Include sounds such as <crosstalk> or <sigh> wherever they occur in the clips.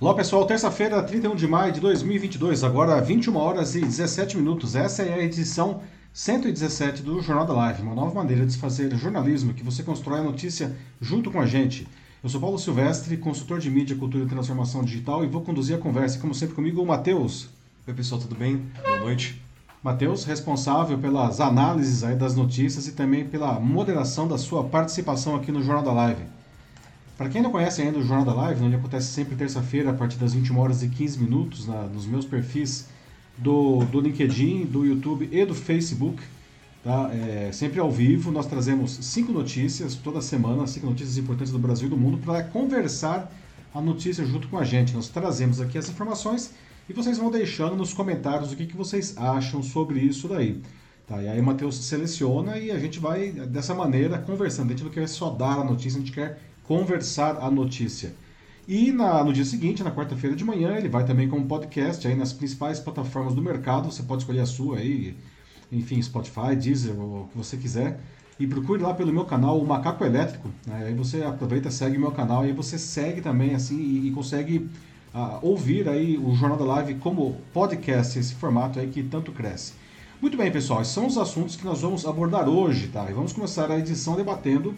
Olá pessoal, terça-feira, 31 de maio de 2022, agora 21 horas e 17 minutos. Essa é a edição 117 do Jornal da Live, uma nova maneira de se fazer jornalismo que você constrói a notícia junto com a gente. Eu sou Paulo Silvestre, consultor de mídia, cultura e transformação digital e vou conduzir a conversa, como sempre comigo, o Matheus. Oi pessoal, tudo bem? Boa noite. Matheus, responsável pelas análises aí das notícias e também pela moderação da sua participação aqui no Jornal da Live. Para quem não conhece ainda o Jornal da Live, onde acontece sempre terça-feira, a partir das 21 horas e 15 minutos, na, nos meus perfis do, do LinkedIn, do YouTube e do Facebook, tá? É, sempre ao vivo, nós trazemos cinco notícias toda semana, cinco notícias importantes do Brasil e do mundo, para conversar a notícia junto com a gente. Nós trazemos aqui as informações e vocês vão deixando nos comentários o que, que vocês acham sobre isso daí. Tá, e aí o Matheus seleciona e a gente vai dessa maneira conversando. A gente não quer só dar a notícia, a gente quer conversar a notícia. E na, no dia seguinte, na quarta-feira de manhã, ele vai também como podcast aí nas principais plataformas do mercado. Você pode escolher a sua aí, enfim, Spotify, Deezer, o que você quiser. E procure lá pelo meu canal, o Macaco Elétrico. Né? Aí você aproveita, segue o meu canal, e aí você segue também assim e, e consegue uh, ouvir aí o Jornal da Live como podcast, esse formato aí que tanto cresce. Muito bem, pessoal, esses são os assuntos que nós vamos abordar hoje, tá? E vamos começar a edição debatendo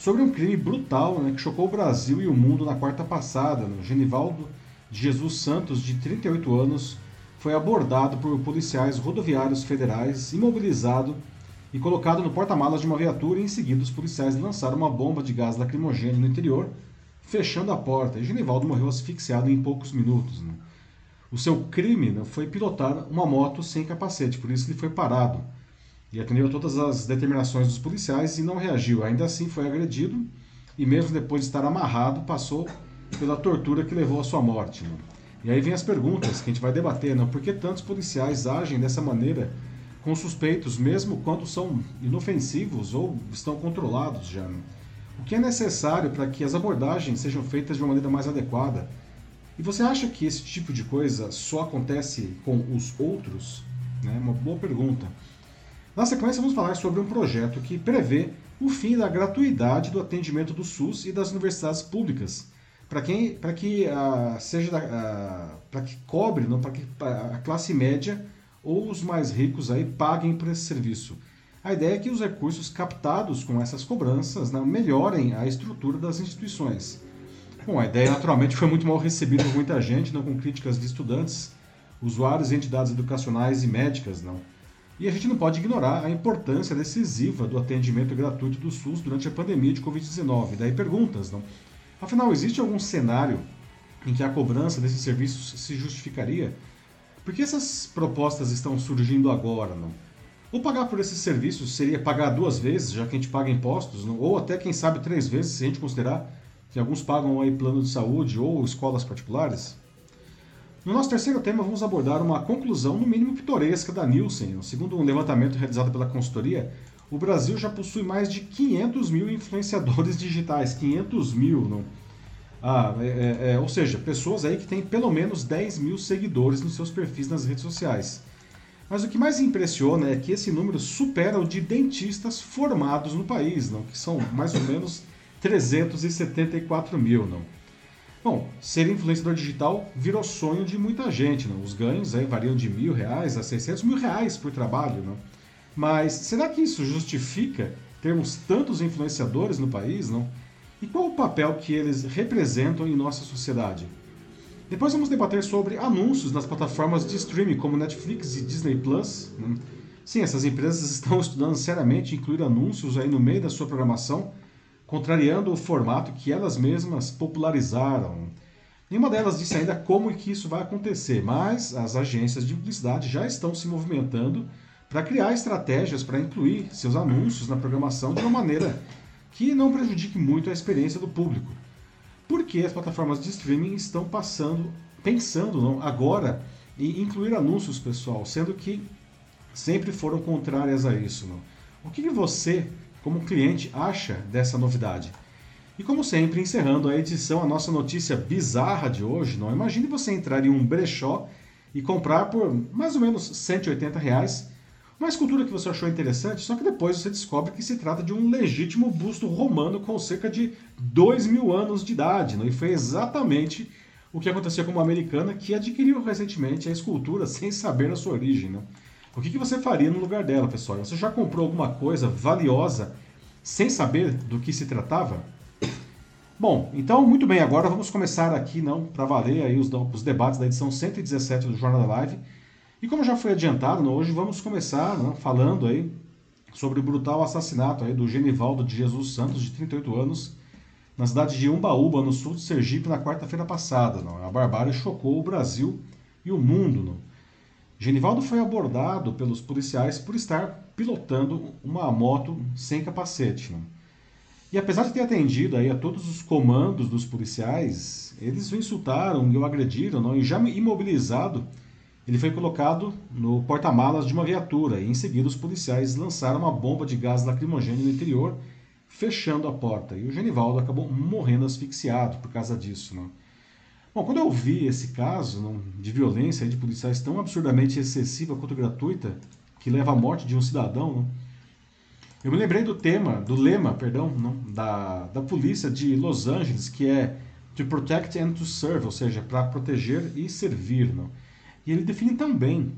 sobre um crime brutal né, que chocou o Brasil e o mundo na quarta passada. No Genivaldo de Jesus Santos, de 38 anos, foi abordado por policiais rodoviários federais, imobilizado e colocado no porta-malas de uma viatura. E em seguida, os policiais lançaram uma bomba de gás lacrimogêneo no interior, fechando a porta. E Genivaldo morreu asfixiado em poucos minutos. Né? O seu crime né, foi pilotar uma moto sem capacete, por isso ele foi parado e atendeu a todas as determinações dos policiais e não reagiu. Ainda assim foi agredido e mesmo depois de estar amarrado, passou pela tortura que levou à sua morte. Né? E aí vem as perguntas que a gente vai debater, né? por que tantos policiais agem dessa maneira com suspeitos, mesmo quando são inofensivos ou estão controlados já? Né? O que é necessário para que as abordagens sejam feitas de uma maneira mais adequada? E você acha que esse tipo de coisa só acontece com os outros? É uma boa pergunta. Na sequência, vamos falar sobre um projeto que prevê o fim da gratuidade do atendimento do SUS e das universidades públicas, para quem, para que uh, seja, uh, para que cobre, não, para que a classe média ou os mais ricos aí paguem por esse serviço. A ideia é que os recursos captados com essas cobranças não, melhorem a estrutura das instituições. Bom, a ideia naturalmente foi muito mal recebida por muita gente, não, com críticas de estudantes, usuários entidades educacionais e médicas, não. E a gente não pode ignorar a importância decisiva do atendimento gratuito do SUS durante a pandemia de Covid-19. Daí perguntas, não? Afinal, existe algum cenário em que a cobrança desses serviços se justificaria? Por que essas propostas estão surgindo agora, não? Ou pagar por esses serviços seria pagar duas vezes, já que a gente paga impostos, não? ou até, quem sabe, três vezes, se a gente considerar que alguns pagam aí plano de saúde ou escolas particulares? No nosso terceiro tema, vamos abordar uma conclusão, no mínimo pitoresca, da Nielsen. Segundo um levantamento realizado pela consultoria, o Brasil já possui mais de 500 mil influenciadores digitais. 500 mil, não? Ah, é, é, é, ou seja, pessoas aí que têm pelo menos 10 mil seguidores nos seus perfis nas redes sociais. Mas o que mais impressiona é que esse número supera o de dentistas formados no país, não? que são mais ou menos 374 mil. Não? Bom, ser influenciador digital virou sonho de muita gente. Não? Os ganhos aí variam de mil reais a 600 mil reais por trabalho. Não? Mas será que isso justifica termos tantos influenciadores no país? Não? E qual o papel que eles representam em nossa sociedade? Depois vamos debater sobre anúncios nas plataformas de streaming como Netflix e Disney Plus. Né? Sim, essas empresas <laughs> estão estudando seriamente incluir anúncios aí no meio da sua programação contrariando o formato que elas mesmas popularizaram. Nenhuma delas disse ainda como e que isso vai acontecer, mas as agências de publicidade já estão se movimentando para criar estratégias para incluir seus anúncios na programação de uma maneira que não prejudique muito a experiência do público. Porque as plataformas de streaming estão passando, pensando não, agora em incluir anúncios, pessoal, sendo que sempre foram contrárias a isso. Não? O que você como cliente acha dessa novidade. E como sempre, encerrando a edição, a nossa notícia bizarra de hoje, não imagine você entrar em um brechó e comprar por mais ou menos 180 reais uma escultura que você achou interessante, só que depois você descobre que se trata de um legítimo busto romano com cerca de 2 mil anos de idade. Não? E foi exatamente o que aconteceu com uma americana que adquiriu recentemente a escultura sem saber a sua origem. Né? O que, que você faria no lugar dela, pessoal? Você já comprou alguma coisa valiosa sem saber do que se tratava? Bom, então muito bem, agora vamos começar aqui não para valer aí os, os, debates da edição 117 do Jornal da Live. E como já foi adiantado, não, hoje vamos começar não, falando aí sobre o brutal assassinato aí do Genivaldo de Jesus Santos, de 38 anos, na cidade de Umbaúba, no sul de Sergipe, na quarta-feira passada. Não. A barbárie chocou o Brasil e o mundo. Não. Genivaldo foi abordado pelos policiais por estar pilotando uma moto sem capacete. Não. E apesar de ter atendido aí a todos os comandos dos policiais, eles o insultaram e o agrediram, não? e já imobilizado, ele foi colocado no porta-malas de uma viatura e em seguida os policiais lançaram uma bomba de gás lacrimogêneo no interior, fechando a porta. E o Genivaldo acabou morrendo asfixiado por causa disso. Não? Bom, quando eu vi esse caso não, de violência de policiais tão absurdamente excessiva quanto gratuita, que leva à morte de um cidadão, não, eu me lembrei do tema, do lema, perdão, não, da, da polícia de Los Angeles, que é to protect and to serve, ou seja, para proteger e servir. Não? E ele define tão bem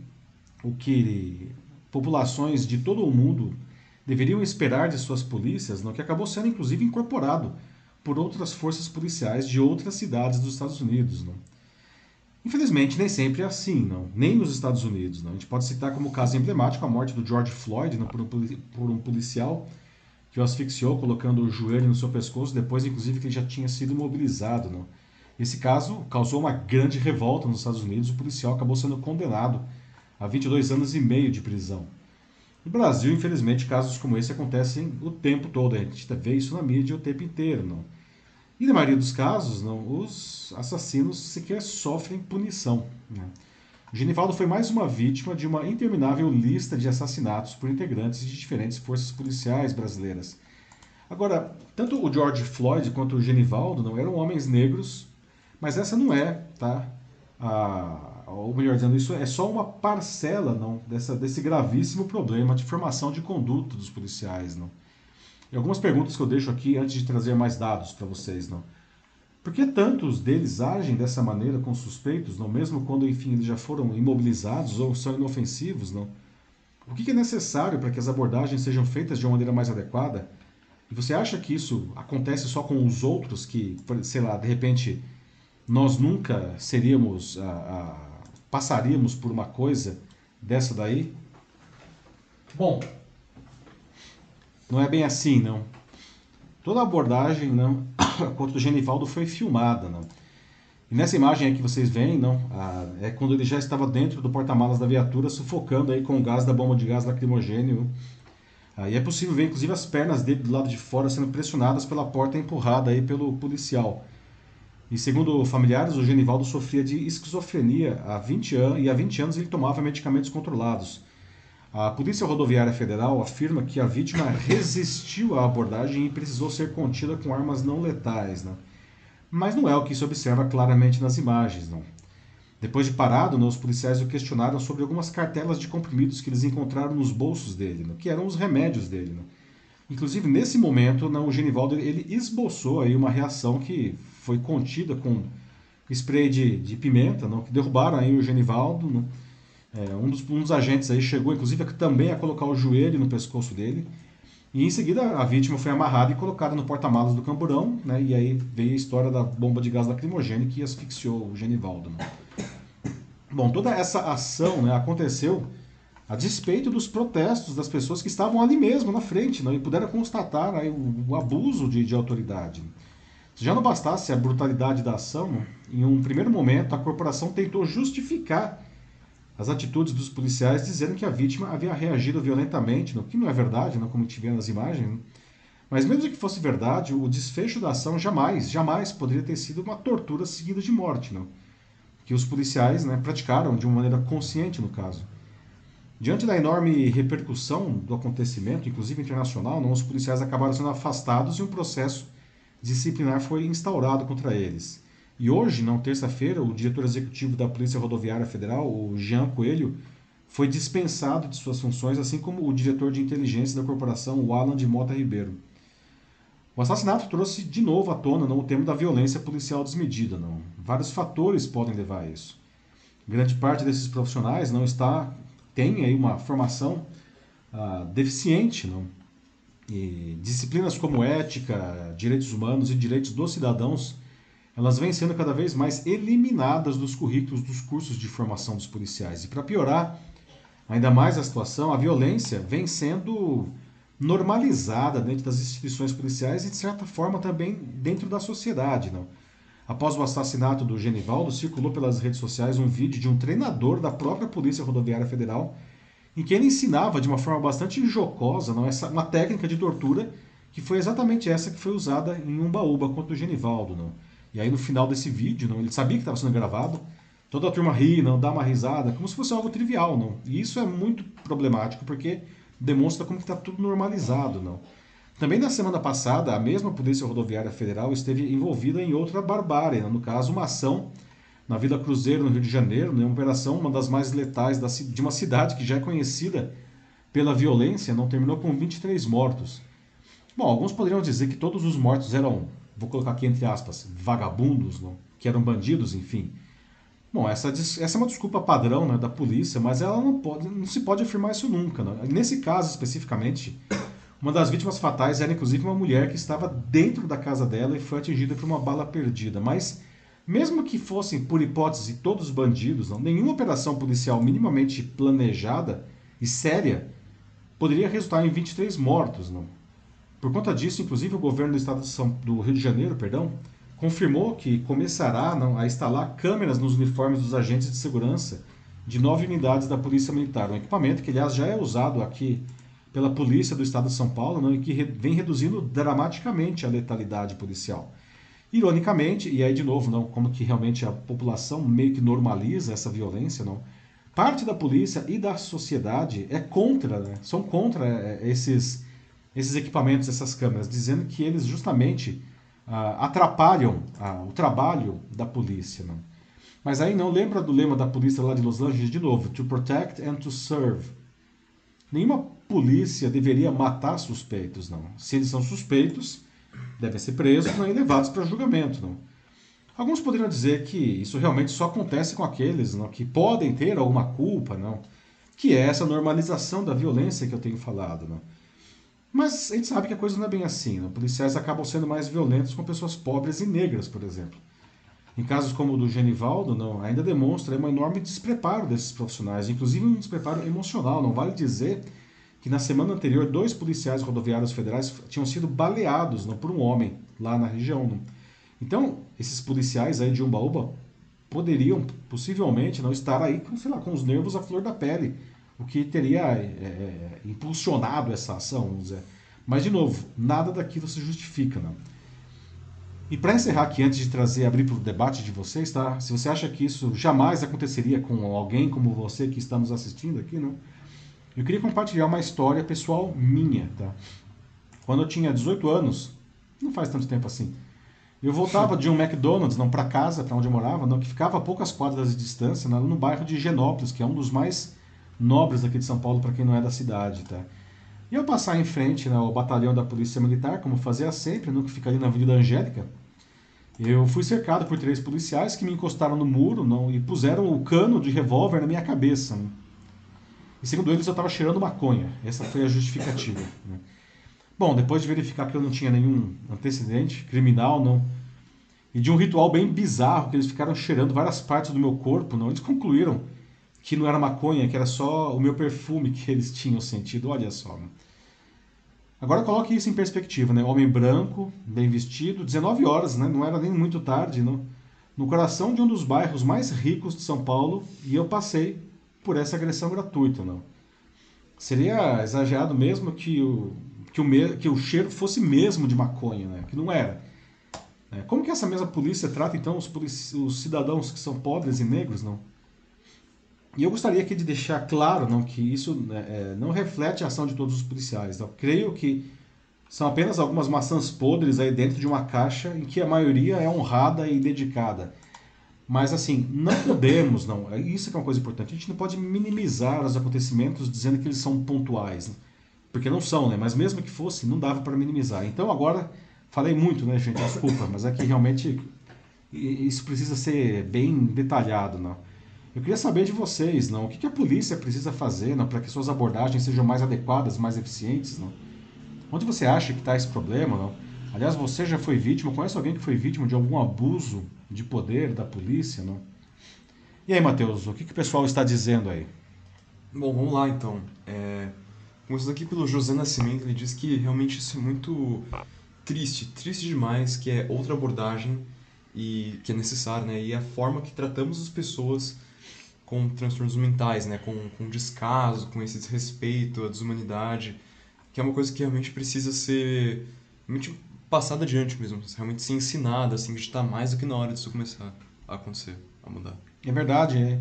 o que populações de todo o mundo deveriam esperar de suas polícias, não, que acabou sendo inclusive incorporado por outras forças policiais de outras cidades dos Estados Unidos. Infelizmente, nem sempre é assim, não. Nem nos Estados Unidos. Não. A gente pode citar como caso emblemático a morte do George Floyd não, por, um, por um policial que o asfixiou colocando o joelho no seu pescoço, depois, inclusive, que ele já tinha sido imobilizado. Não. Esse caso causou uma grande revolta nos Estados Unidos. O policial acabou sendo condenado a 22 anos e meio de prisão. No Brasil, infelizmente, casos como esse acontecem o tempo todo. A gente vê isso na mídia o tempo inteiro. Não. E na maioria dos casos, não, os assassinos sequer sofrem punição. Né? Genivaldo foi mais uma vítima de uma interminável lista de assassinatos por integrantes de diferentes forças policiais brasileiras. Agora, tanto o George Floyd quanto o Genivaldo não eram homens negros, mas essa não é, tá? A, ou melhor dizendo, isso é só uma parcela não, dessa, desse gravíssimo problema de formação de conduta dos policiais. Não. E algumas perguntas que eu deixo aqui antes de trazer mais dados para vocês, não? Por que tantos deles agem dessa maneira com suspeitos, não mesmo quando, enfim, eles já foram imobilizados ou são inofensivos, não? O que é necessário para que as abordagens sejam feitas de uma maneira mais adequada? E você acha que isso acontece só com os outros que, sei lá, de repente nós nunca seríamos, a, a, passaríamos por uma coisa dessa daí? Bom, não é bem assim, não. Toda a abordagem não, <coughs> contra o Genivaldo foi filmada. Não. E nessa imagem aí que vocês veem, não, é quando ele já estava dentro do porta-malas da viatura, sufocando aí com o gás da bomba de gás lacrimogênio. Aí é possível ver, inclusive, as pernas dele do lado de fora sendo pressionadas pela porta empurrada aí pelo policial. E segundo familiares, o Genivaldo sofria de esquizofrenia há 20 anos e há 20 anos ele tomava medicamentos controlados. A Polícia Rodoviária Federal afirma que a vítima <laughs> resistiu à abordagem e precisou ser contida com armas não letais. Né? Mas não é o que se observa claramente nas imagens. Não. Depois de parado, né, os policiais o questionaram sobre algumas cartelas de comprimidos que eles encontraram nos bolsos dele, né, que eram os remédios dele. Né. Inclusive, nesse momento, né, o Genivaldo ele esboçou aí uma reação que foi contida com spray de, de pimenta, não, que derrubaram aí o Genivaldo. É, um, dos, um, dos, agentes aí chegou, inclusive, também a colocar o joelho no pescoço dele. E em seguida a vítima foi amarrada e colocada no porta-malas do camburão, né? E aí veio a história da bomba de gás lacrimogêneo que asfixiou o Genivaldo. Né? Bom, toda essa ação né, aconteceu a despeito dos protestos das pessoas que estavam ali mesmo na frente né, e puderam constatar aí, o, o abuso de, de autoridade. Se já não bastasse a brutalidade da ação, em um primeiro momento a corporação tentou justificar as atitudes dos policiais dizendo que a vítima havia reagido violentamente, o que não é verdade, não como a gente vê nas imagens. Né? Mas mesmo que fosse verdade, o desfecho da ação jamais, jamais poderia ter sido uma tortura seguida de morte, não? que os policiais né, praticaram de uma maneira consciente no caso. Diante da enorme repercussão do acontecimento, inclusive internacional, não, os policiais acabaram sendo afastados e um processo disciplinar foi instaurado contra eles. E hoje, na terça-feira, o diretor executivo da Polícia Rodoviária Federal, o Jean Coelho, foi dispensado de suas funções, assim como o diretor de inteligência da corporação, o Alan de Mota Ribeiro. O assassinato trouxe de novo à tona não, o tema da violência policial desmedida. Não. Vários fatores podem levar a isso. Grande parte desses profissionais não está tem aí uma formação uh, deficiente, não. E disciplinas como ética, direitos humanos e direitos dos cidadãos, elas vêm sendo cada vez mais eliminadas dos currículos dos cursos de formação dos policiais. E para piorar ainda mais a situação, a violência vem sendo normalizada dentro das instituições policiais e, de certa forma, também dentro da sociedade. Não? Após o assassinato do Genivaldo, circulou pelas redes sociais um vídeo de um treinador da própria Polícia Rodoviária Federal em que ele ensinava de uma forma bastante jocosa não, essa, uma técnica de tortura que foi exatamente essa que foi usada em Umbaúba contra o Genivaldo. Não? E aí no final desse vídeo, não, ele sabia que estava sendo gravado, toda a turma ri, não, dá uma risada, como se fosse algo trivial. Não? E isso é muito problemático porque demonstra como está tudo normalizado. Não? Também na semana passada, a mesma Polícia Rodoviária Federal esteve envolvida em outra barbárie, no caso, uma ação na Vila Cruzeiro, no Rio de Janeiro, né, uma operação, uma das mais letais da, de uma cidade que já é conhecida pela violência, não terminou com 23 mortos. Bom, alguns poderiam dizer que todos os mortos eram, vou colocar aqui entre aspas, vagabundos, não? que eram bandidos, enfim. Bom, essa, essa é uma desculpa padrão né, da polícia, mas ela não, pode, não se pode afirmar isso nunca. Né? Nesse caso especificamente, uma das vítimas fatais era inclusive uma mulher que estava dentro da casa dela e foi atingida por uma bala perdida. Mas, mesmo que fossem, por hipótese, todos bandidos, não, nenhuma operação policial minimamente planejada e séria poderia resultar em 23 mortos. Não? Por conta disso, inclusive, o governo do estado São, do Rio de Janeiro perdão, confirmou que começará a instalar câmeras nos uniformes dos agentes de segurança de nove unidades da Polícia Militar. Um equipamento que, aliás, já é usado aqui pela Polícia do Estado de São Paulo não, e que vem reduzindo dramaticamente a letalidade policial. Ironicamente, e aí de novo, não, como que realmente a população meio que normaliza essa violência, não, parte da polícia e da sociedade é contra, né, são contra é, esses, esses equipamentos, essas câmeras, dizendo que eles justamente ah, atrapalham ah, o trabalho da polícia. Não? Mas aí não lembra do lema da polícia lá de Los Angeles de novo: to protect and to serve. Nenhuma polícia deveria matar suspeitos, não. Se eles são suspeitos, devem ser presos não, e levados para julgamento, não. Alguns poderiam dizer que isso realmente só acontece com aqueles não, que podem ter alguma culpa, não, que é essa normalização da violência que eu tenho falado. Não. Mas a gente sabe que a coisa não é bem assim. Né? Policiais acabam sendo mais violentos com pessoas pobres e negras, por exemplo. Em casos como o do Genivaldo, não, ainda demonstra um enorme despreparo desses profissionais, inclusive um despreparo emocional. Não vale dizer que na semana anterior dois policiais rodoviários federais tinham sido baleados não, por um homem lá na região. Não. Então, esses policiais aí de Umbaúba poderiam possivelmente não estar aí com, sei lá, com os nervos à flor da pele o que teria é, impulsionado essa ação, vamos dizer. Mas, de novo, nada daquilo se justifica. Né? E para encerrar aqui, antes de trazer, abrir para o debate de vocês, tá? se você acha que isso jamais aconteceria com alguém como você que está nos assistindo aqui, não? eu queria compartilhar uma história pessoal minha. Tá? Quando eu tinha 18 anos, não faz tanto tempo assim, eu voltava de um McDonald's não para casa, para onde eu morava, não, que ficava a poucas quadras de distância, não, no bairro de Genópolis, que é um dos mais nobres aqui de São Paulo para quem não é da cidade, tá? E ao passar em frente né, ao batalhão da Polícia Militar, como fazia sempre, no que fica ali na Avenida Angélica, eu fui cercado por três policiais que me encostaram no muro não, e puseram o cano de revólver na minha cabeça. Né? E segundo eles, eu estava cheirando maconha. Essa foi a justificativa. <laughs> Né? Bom, depois de verificar que eu não tinha nenhum antecedente criminal, não, e de um ritual bem bizarro, que eles ficaram cheirando várias partes do meu corpo, não, eles concluíram que não era maconha, que era só o meu perfume que eles tinham sentido. Olha só. Agora coloque isso em perspectiva, né? Homem branco, bem vestido, 19 horas, né? Não era nem muito tarde, não. No coração de um dos bairros mais ricos de São Paulo, e eu passei por essa agressão gratuita, não. Seria exagerado mesmo que o, que o, que o cheiro fosse mesmo de maconha, né? Que não era. É, como que essa mesma polícia trata então os, os cidadãos que são pobres e negros, não? E eu gostaria aqui de deixar claro não, que isso né, é, não reflete a ação de todos os policiais. Eu creio que são apenas algumas maçãs podres aí dentro de uma caixa em que a maioria é honrada e dedicada. Mas assim, não podemos, não. É, isso é uma coisa importante. A gente não pode minimizar os acontecimentos dizendo que eles são pontuais, né? porque não são, né? Mas mesmo que fosse, não dava para minimizar. Então agora Falei muito, né, gente? Desculpa, mas aqui realmente isso precisa ser bem detalhado, não. Eu queria saber de vocês, não, o que a polícia precisa fazer, para que suas abordagens sejam mais adequadas, mais eficientes, não? Onde você acha que está esse problema, não? Aliás, você já foi vítima, conhece alguém que foi vítima de algum abuso de poder da polícia, não? E aí, Matheus, o que, que o pessoal está dizendo aí? Bom, vamos lá então. É... Começando aqui pelo José Nascimento, ele diz que realmente isso é muito triste, triste demais, que é outra abordagem e que é necessária, né? E a forma que tratamos as pessoas com transtornos mentais, né? Com, com descaso, com esse desrespeito, a desumanidade, que é uma coisa que realmente precisa ser realmente passada adiante mesmo, realmente ser ensinada, assim, que está mais do que na hora disso começar a acontecer, a mudar. É verdade, é.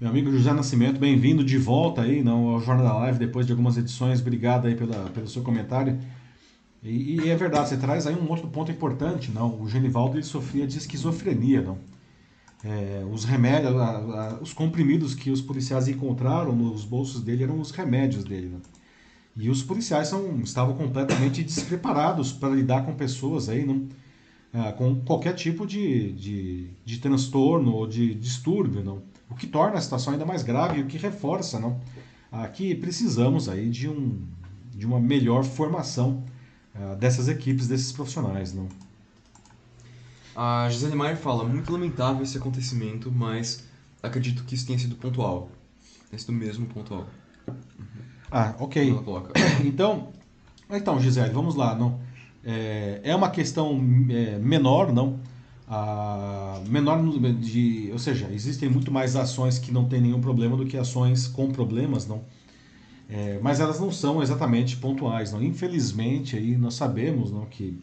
Meu amigo José Nascimento, bem-vindo de volta aí não, ao Jornal da Live, depois de algumas edições. Obrigado aí pela, pelo seu comentário. E, e, é verdade, você traz aí um outro ponto importante, não? O Genivaldo ele sofria de esquizofrenia, não? É, os remédios, a, a, os comprimidos que os policiais encontraram nos bolsos dele eram os remédios dele, não? E os policiais são, estavam completamente despreparados para lidar com pessoas aí, não? É, com qualquer tipo de, de, de transtorno ou de distúrbio, não? O que torna a situação ainda mais grave e o que reforça, não? Aqui precisamos aí de, um, de uma melhor formação uh, dessas equipes, desses profissionais, não? A Gisele Maier fala, muito lamentável esse acontecimento, mas acredito que isso tenha sido pontual. Tenha sido mesmo pontual. Ah, ok. <coughs> Então, então, Gisele, vamos lá. Não, é, é uma questão é, menor, não? Ah, menor de, ou seja, existem muito mais ações que não tem nenhum problema do que ações com problemas, não? É, mas elas não são exatamente pontuais, não? Infelizmente, aí nós sabemos, não, que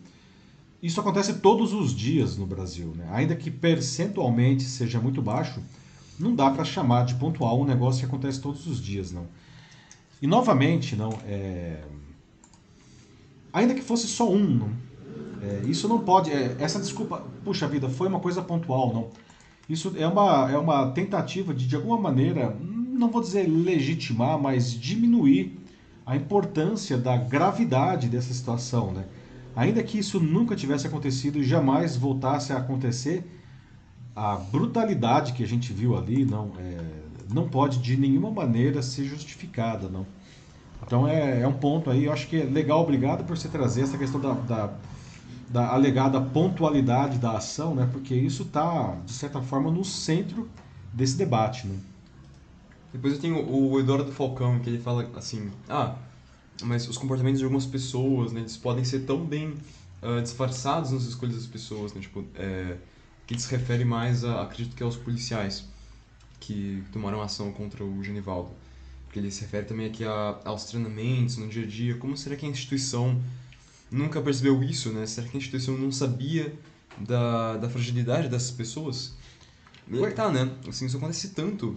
isso acontece todos os dias no Brasil, né? Ainda que percentualmente seja muito baixo, não dá para chamar de pontual um negócio que acontece todos os dias, não? E novamente, não, é... ainda que fosse só um, não, é, isso não pode, é, essa desculpa, puxa vida, foi uma coisa pontual, não. Isso é uma, é uma tentativa de, de alguma maneira, não vou dizer legitimar, mas diminuir a importância da gravidade dessa situação, né? Ainda que isso nunca tivesse acontecido e jamais voltasse a acontecer, a brutalidade que a gente viu ali não, é, não pode de nenhuma maneira ser justificada, não. Então é, é um ponto aí, eu acho que é legal, obrigado por você trazer essa questão da, da, da alegada pontualidade da ação, né? Porque isso está, de certa forma, no centro desse debate, né? Depois eu tenho o Eduardo Falcão, que ele fala assim, ah, mas os comportamentos de algumas pessoas, né, eles podem ser tão bem uh, disfarçados nas escolhas das pessoas, né, tipo, é, que se refere mais, a, acredito que aos policiais que tomaram ação contra o Genivaldo. Porque ele se refere também aqui a, aos treinamentos no dia a dia, como será que a instituição nunca percebeu isso, né? Será que a instituição não sabia da, da fragilidade dessas pessoas? E aí tá, né? Assim, isso acontece tanto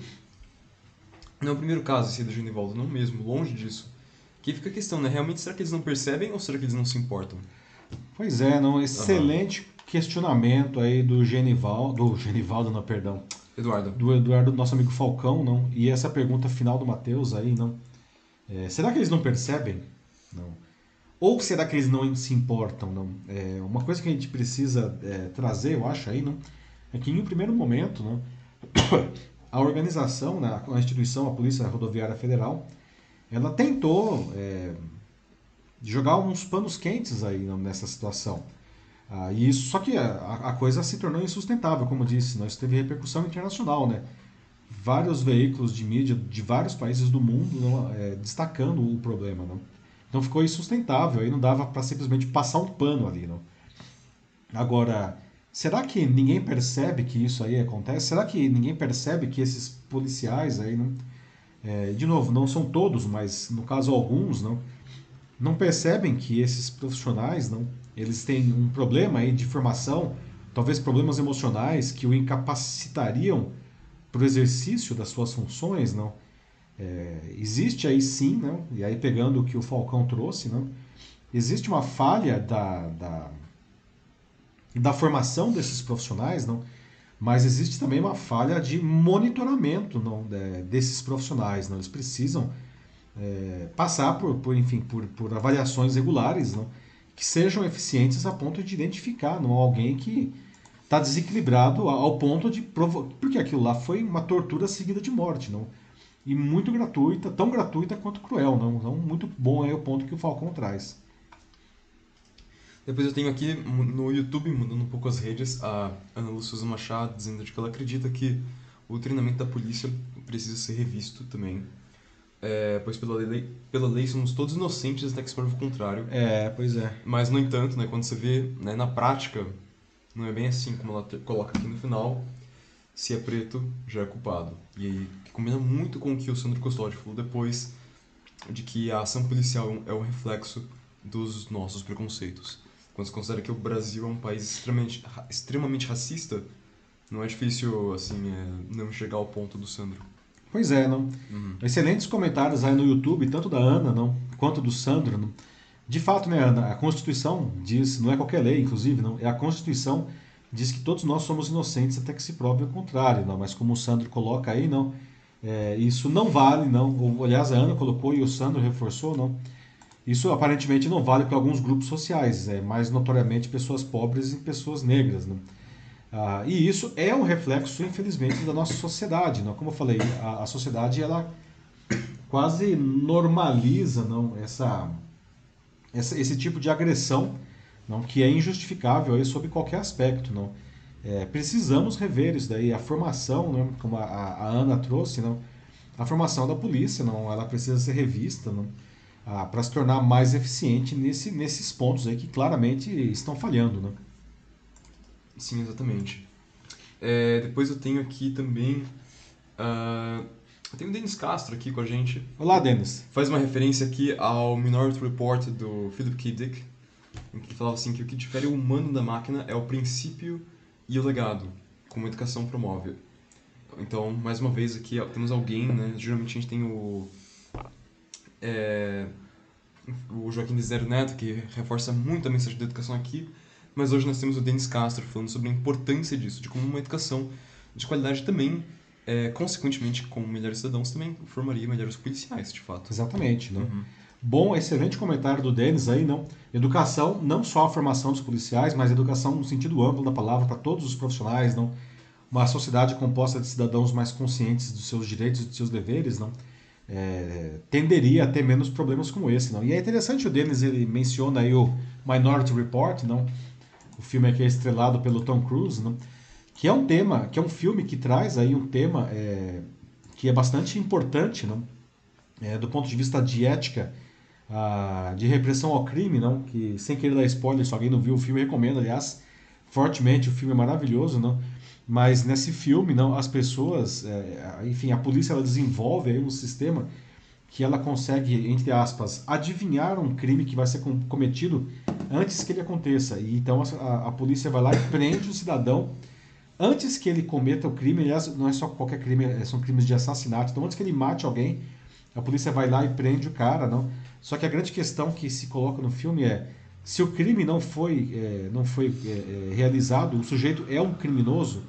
não é o primeiro caso esse do Genivaldo, não mesmo, longe disso. Que fica a questão, né? Realmente será que eles não percebem ou será que eles não se importam? Pois é, não, excelente uhum. questionamento aí do Genivaldo, do Genivaldo, não, perdão. Eduardo. Do Eduardo, nosso amigo Falcão, não. E essa pergunta final do Matheus aí, não. É, será que eles não percebem? Não. Ou será que eles não se importam? Não. É, uma coisa que a gente precisa é, trazer, eu acho aí, não, é que em um primeiro momento, não, <coughs> a organização, né, a instituição, a Polícia Rodoviária Federal, ela tentou é, jogar uns panos quentes aí nessa situação. Ah, e isso, só que a, a, coisa se tornou insustentável, como disse, nós teve repercussão internacional, né? Vários veículos de mídia de vários países do mundo não, é, destacando o problema, não? Então ficou insustentável, aí não dava para simplesmente passar um pano ali, não? Agora, Será que ninguém percebe que isso aí acontece? Será que ninguém percebe que esses policiais aí, não, é, de novo, não são todos, mas no caso alguns, não, não percebem que esses profissionais, não, eles têm um problema aí de formação, talvez problemas emocionais que o incapacitariam para o exercício das suas funções, não? É, existe aí sim, não? E aí pegando o que o Falcão trouxe, não? Existe uma falha da, da da formação desses profissionais, não, mas existe também uma falha de monitoramento não, de, desses profissionais. Não, eles precisam é, passar por, por, enfim, por, por avaliações regulares, não, que sejam eficientes a ponto de identificar não alguém que está desequilibrado ao ponto de provocar. Porque aquilo lá foi uma tortura seguida de morte, não? E muito gratuita, tão gratuita quanto cruel, não? Então, muito bom é o ponto que o Falcão traz. Depois eu tenho aqui no YouTube, mudando um pouco as redes, a Ana Lúcia Machado dizendo que ela acredita que o treinamento da polícia precisa ser revisto também. É, pois pela lei, pela lei somos todos inocentes até que se prove o contrário. É, pois é. Mas, no entanto, né, quando você vê né, na prática, não é bem assim como ela coloca aqui no final, se é preto, já é culpado. E aí, que combina muito com o que o Sandro Custódio falou depois, de que a ação policial é um reflexo dos nossos preconceitos. Quando se considera que o Brasil é um país extremamente, extremamente racista, não é difícil, assim, é, não chegar ao ponto do Sandro. Pois é, não. Uhum. Excelentes comentários aí no YouTube, tanto da Ana, não, quanto do Sandro. Não. De fato, né, Ana, a Constituição diz, não é qualquer lei, inclusive, não, é a Constituição diz que todos nós somos inocentes até que se prove o contrário, não. Mas como o Sandro coloca aí, não, é, isso não vale, não. Ou, aliás, a Ana colocou e o Sandro reforçou, não isso aparentemente não vale para alguns grupos sociais, é, mais notoriamente pessoas pobres e pessoas negras. Né? Ah, e isso é um reflexo, infelizmente, da nossa sociedade. Não? Como eu falei, a, a sociedade ela quase normaliza não, essa, essa, esse tipo de agressão não, que é injustificável aí, sob qualquer aspecto. Não? É, precisamos rever isso daí. A formação, não, como a, a Ana trouxe, não, a formação da polícia não, ela precisa ser revista. Não? Para se tornar mais eficiente nesse, nesses pontos aí que claramente estão falhando. Né? Sim, exatamente. É, depois eu tenho aqui também. Uh, eu tenho o Denis Castro aqui com a gente. Olá, Denis. Faz uma referência aqui ao Minority Report do Philip K. Dick, em que ele falava assim que o que difere o humano da máquina é o princípio e o legado, como a educação promove. Então, mais uma vez aqui temos alguém, né? Geralmente a gente tem o é, o Joaquim Zero Neto, que reforça muito a mensagem da educação aqui, mas hoje nós temos o Denis Castro falando sobre a importância disso, de como uma educação de qualidade também, é, consequentemente, como melhores cidadãos, também formaria melhores policiais, de fato. Exatamente, né? Uhum. Bom, excelente comentário do Denis aí, não? Educação, não só a formação dos policiais, mas educação no sentido amplo da palavra para todos os profissionais, não? Uma sociedade composta de cidadãos mais conscientes dos seus direitos e dos seus deveres, não? É, tenderia a ter menos problemas como esse, não? E é interessante o Denis ele menciona aí o Minority Report, não? O filme que é estrelado pelo Tom Cruise, não? Que é um tema, que é um filme que traz aí um tema é, que é bastante importante, não? É, do ponto de vista de ética, a, de repressão ao crime, não? Que sem querer dar spoiler, se alguém não viu o filme, recomendo, aliás, fortemente. O filme é maravilhoso, não? Mas nesse filme, não, as pessoas, é, enfim, a polícia ela desenvolve aí um sistema que ela consegue, entre aspas, adivinhar um crime que vai ser cometido antes que ele aconteça. E então a, a polícia vai lá e prende o cidadão antes que ele cometa o crime. Aliás, não é só qualquer crime, é, são crimes de assassinato. Então, antes que ele mate alguém, a polícia vai lá e prende o cara, não? Só que a grande questão que se coloca no filme é se o crime não foi, é, não foi é, é realizado, o sujeito é um criminoso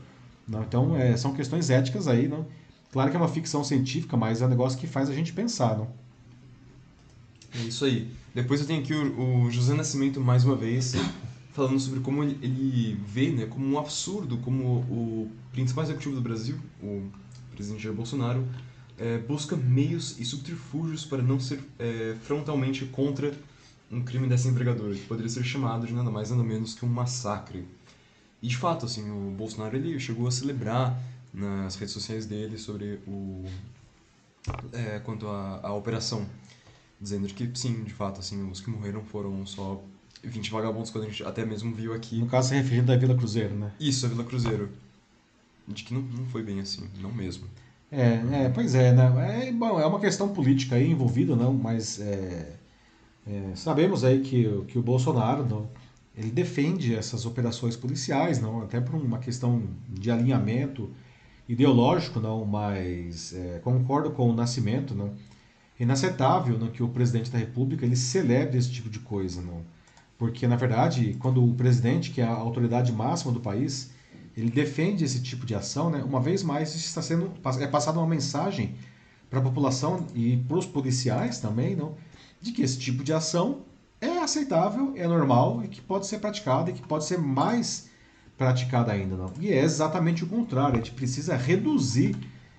não, então, é, são questões éticas aí, não? Claro que é uma ficção científica, mas é um negócio que faz a gente pensar, não? É isso aí. Depois eu tenho aqui o, o José Nascimento mais uma vez falando sobre como ele, ele, vê, né, como um absurdo, como o principal executivo do Brasil, o presidente Jair Bolsonaro, é, busca meios e subterfúgios para não ser é, frontalmente contra um crime dessa envergadura, que poderia ser chamado de nada mais nada menos que um massacre. E de fato, assim, o Bolsonaro ele chegou a celebrar nas redes sociais dele sobre o é, quanto à, à operação, dizendo que sim, de fato, assim, os que morreram foram só 20 vagabundos, quando a gente até mesmo viu aqui. No caso, se referindo à Vila Cruzeiro, né? Isso, a Vila Cruzeiro. De que não, não foi bem assim, não mesmo. É, é pois é, né? É, bom, é uma questão política aí envolvida, não, mas é, é, sabemos aí que, que o Bolsonaro, não, ele defende essas operações policiais, não até por uma questão de alinhamento ideológico, não, mas é, concordo com o Nascimento, não. É inaceitável não, que o presidente da República ele celebre esse tipo de coisa, não. Porque na verdade, quando o presidente, que é a autoridade máxima do país, ele defende esse tipo de ação, né, uma vez mais está sendo é passada uma mensagem para a população e para os policiais também, não, de que esse tipo de ação aceitável, é normal e que pode ser praticada e que pode ser mais praticada ainda. Não? E é exatamente o contrário, a gente precisa reduzir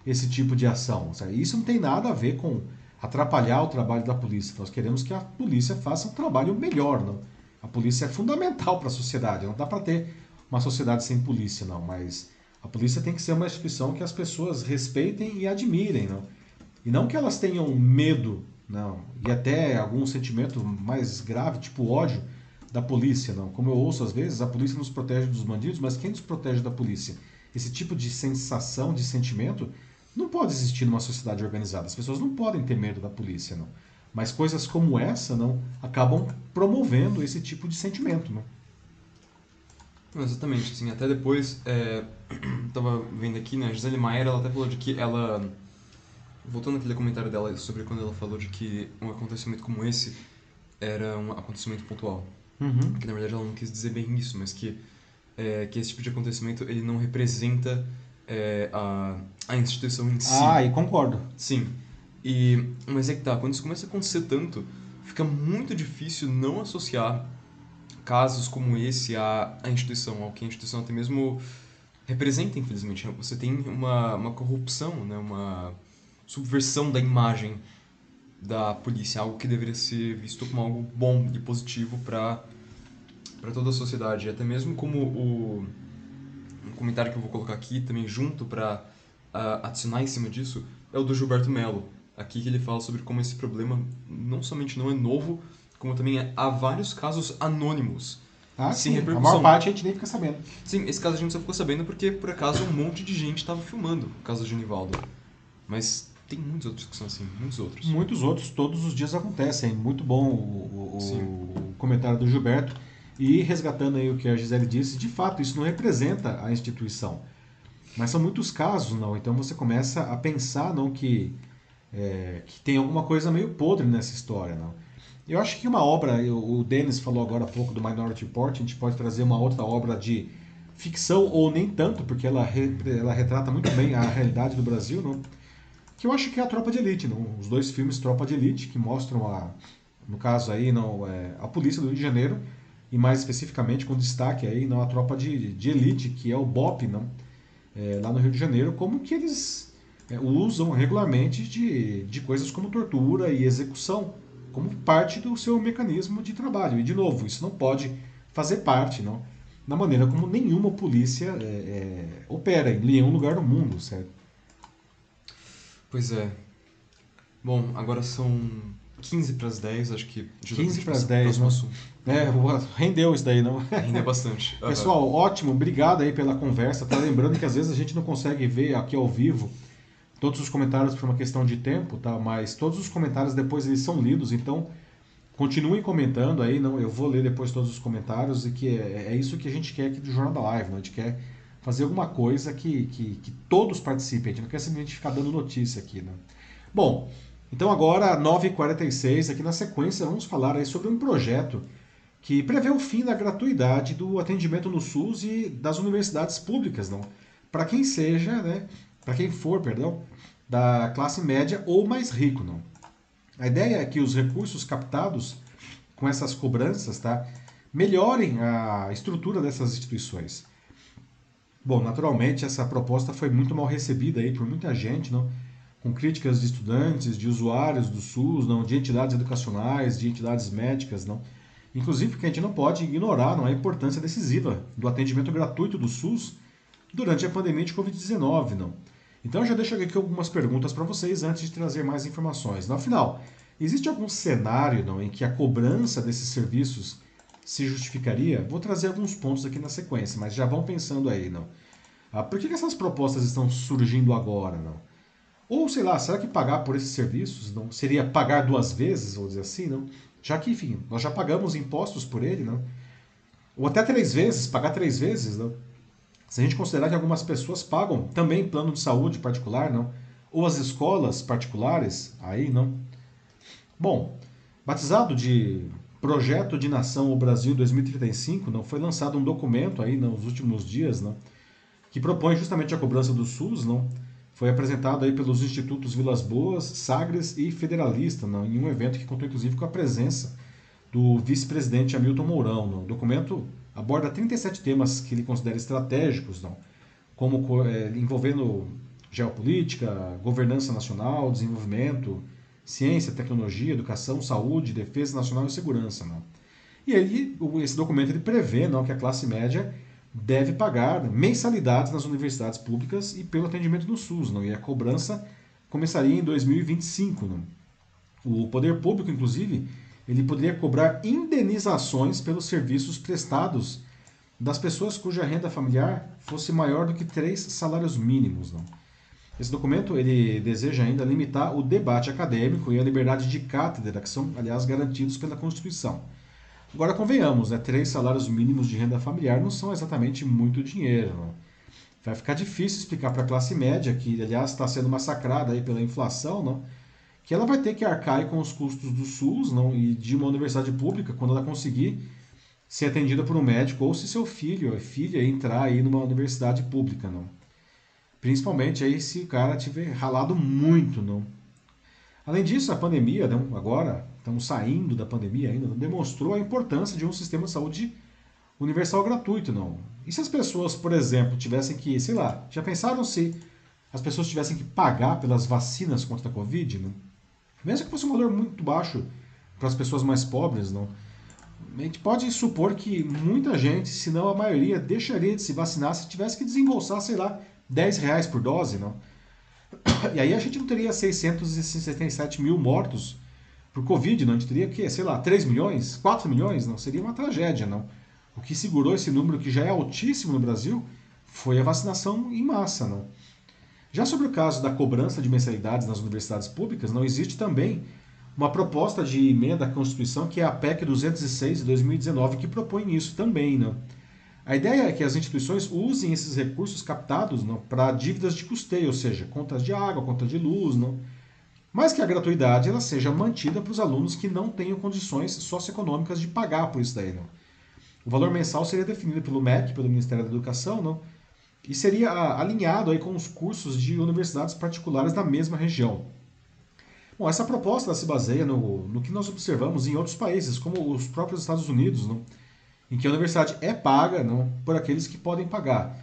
esse tipo de ação. Isso não tem nada a ver com atrapalhar o trabalho da polícia. Nós queremos que a polícia faça um trabalho melhor. Não? A polícia é fundamental para a sociedade. Não dá para ter uma sociedade sem polícia, não. Mas a polícia tem que ser uma instituição que as pessoas respeitem e admirem. Não? E não que elas tenham medo, não. E até algum sentimento mais grave, tipo ódio da polícia, não. Como eu ouço às vezes, a polícia nos protege dos bandidos, mas quem nos protege da polícia? Esse tipo de sensação, de sentimento, não pode existir numa sociedade organizada. As pessoas não podem ter medo da polícia, não. Mas coisas como essa, não, acabam promovendo esse tipo de sentimento, não. não exatamente, assim, até depois, é, <clears throat> tava vendo aqui, né, a Gisele Maier, ela até falou de que ela, voltando naquele comentário dela sobre quando ela falou de que um acontecimento como esse era um acontecimento pontual. Uhum. Que na verdade ela não quis dizer bem isso, mas que, é, que esse tipo de acontecimento ele não representa é, a, a instituição em si. Ah, e concordo. Sim. E, mas é que tá, quando isso começa a acontecer tanto, fica muito difícil não associar casos como esse à, à instituição, ao que a instituição até mesmo representa, infelizmente. Você tem uma, uma corrupção, né? uma subversão da imagem da polícia, algo que deveria ser visto como algo bom e positivo para para toda a sociedade, até mesmo como o um comentário que eu vou colocar aqui também junto para uh, adicionar em cima disso é o do Gilberto Melo, aqui que ele fala sobre como esse problema não somente não é novo, como também é, há vários casos anônimos. Ah, sim. A maior parte a gente nem fica sabendo. Sim, esse caso a gente só ficou sabendo porque, por acaso, um monte de gente estava filmando o caso do Genivaldo. Mas tem muitos outros que são assim, muitos outros. Muitos outros, todos os dias acontecem. Muito bom o, o, o comentário do Gilberto. E resgatando aí o que a Gisele disse, de fato, isso não representa a instituição. Mas são muitos casos, não. Então você começa a pensar, não, que, é, que tem alguma coisa meio podre nessa história, não. Eu acho que uma obra, o Denis falou agora há pouco do Minority Report, a gente pode trazer uma outra obra de ficção, ou nem tanto, porque ela, re, ela retrata muito bem a realidade do Brasil, não? Que eu acho que é a Tropa de Elite, não? os dois filmes Tropa de Elite, que mostram, a, no caso aí, não, é, a polícia do Rio de Janeiro, e mais especificamente com destaque aí não, a Tropa de, de Elite, que é o BOP, não? É, lá no Rio de Janeiro, como que eles é, usam regularmente de, de coisas como tortura e execução, como parte do seu mecanismo de trabalho. E, de novo, isso não pode fazer parte, não? Na maneira como nenhuma polícia é, é opera em nenhum lugar do mundo, certo? Pois é. Bom, agora são 15 para as 10, acho que... 15 para as 10, né? É, rendeu isso daí, não? Rendeu bastante. Uhum. <laughs> Pessoal, ótimo, obrigado aí pela conversa. Tá lembrando que às vezes a gente não consegue ver aqui ao vivo todos os comentários por uma questão de tempo, tá? Mas todos os comentários depois eles são lidos, então continuem comentando aí, não, eu vou ler depois todos os comentários e que é, é isso que a gente quer aqui do Jornal da Live, não? a gente quer fazer alguma coisa que, que, que todos participem, a gente não quer simplesmente ficar dando notícia aqui, né? Bom, então agora 9h46, aqui na sequência vamos falar aí sobre um projeto que prevê o fim da gratuidade do atendimento no SUS e das universidades públicas, não? Para quem seja, né, para quem for, perdão, da classe média ou mais rico, não. A ideia é que os recursos captados com essas cobranças, tá, melhorem a estrutura dessas instituições. Bom, naturalmente essa proposta foi muito mal recebida aí por muita gente, não? Com críticas de estudantes, de usuários do SUS, não, de entidades educacionais, de entidades médicas, não. Inclusive porque a gente não pode ignorar não, a importância decisiva do atendimento gratuito do SUS durante a pandemia de Covid-19. Não. Então eu já deixo aqui algumas perguntas para vocês antes de trazer mais informações. No final, existe algum cenário não, em que a cobrança desses serviços se justificaria? Vou trazer alguns pontos aqui na sequência, mas já vão pensando aí. não. Ah, por que, que essas propostas estão surgindo agora? não? Ou, sei lá, será que pagar por esses serviços não seria pagar duas vezes, vou dizer assim, não? Já que, enfim, nós já pagamos impostos por ele, não? Ou até três vezes, pagar três vezes, não? Se a gente considerar que algumas pessoas pagam também plano de saúde particular, não? Ou as escolas particulares, aí não. Bom, batizado de Projeto de Nação o Brasil 2035, não foi lançado um documento aí nos últimos dias, não? Que propõe justamente a cobrança do SUS, não? Foi apresentado aí pelos institutos Vilas Boas, Sagres e Federalista, não, em um evento que contou inclusive com a presença do vice-presidente Hamilton Mourão. No documento aborda 37 temas que ele considera estratégicos, não, como é, envolvendo geopolítica, governança nacional, desenvolvimento, ciência, tecnologia, educação, saúde, defesa nacional e segurança. Não. E ele, esse documento ele prevê não, que a classe média deve pagar mensalidades nas universidades públicas e pelo atendimento no SUS, não? e a cobrança começaria em 2025. Não? O poder público, inclusive, ele poderia cobrar indenizações pelos serviços prestados das pessoas cuja renda familiar fosse maior do que três salários mínimos. Não? Esse documento ele deseja ainda limitar o debate acadêmico e a liberdade de cátedra, que são, aliás, garantidos pela Constituição. Agora, convenhamos, né? três salários mínimos de renda familiar não são exatamente muito dinheiro. Né? Vai ficar difícil explicar para a classe média, que aliás está sendo massacrada aí pela inflação, não? que ela vai ter que arcar com os custos do SUS não? e de uma universidade pública quando ela conseguir ser atendida por um médico ou se seu filho ou filha entrar aí numa universidade pública. não. Principalmente aí se o cara tiver ralado muito. não. Além disso, a pandemia, não, agora estamos saindo da pandemia ainda, demonstrou a importância de um sistema de saúde universal gratuito, não. E se as pessoas, por exemplo, tivessem que, sei lá, já pensaram se as pessoas tivessem que pagar pelas vacinas contra a Covid, não? Mesmo que fosse um valor muito baixo para as pessoas mais pobres, não. A gente pode supor que muita gente, se não a maioria, deixaria de se vacinar se tivesse que desembolsar, sei lá, 10 reais por dose, não? <coughs> E aí a gente não teria 667 mil mortos por Covid, não? A gente teria que, sei lá, 3 milhões, 4 milhões, não? Seria uma tragédia, não? O que segurou esse número, que já é altíssimo no Brasil, foi a vacinação em massa, não? Já sobre o caso da cobrança de mensalidades nas universidades públicas, não existe também uma proposta de emenda à Constituição, que é a PEC 206 de 2019, que propõe isso também, não? A ideia é que as instituições usem esses recursos captados para dívidas de custeio, ou seja, contas de água, contas de luz, não? mas que a gratuidade ela seja mantida para os alunos que não tenham condições socioeconômicas de pagar por isso daí. Não? O valor mensal seria definido pelo MEC, pelo Ministério da Educação, não? e seria alinhado aí com os cursos de universidades particulares da mesma região. Bom, essa proposta se baseia no, no que nós observamos em outros países, como os próprios Estados Unidos, não? Em que a universidade é paga não, por aqueles que podem pagar.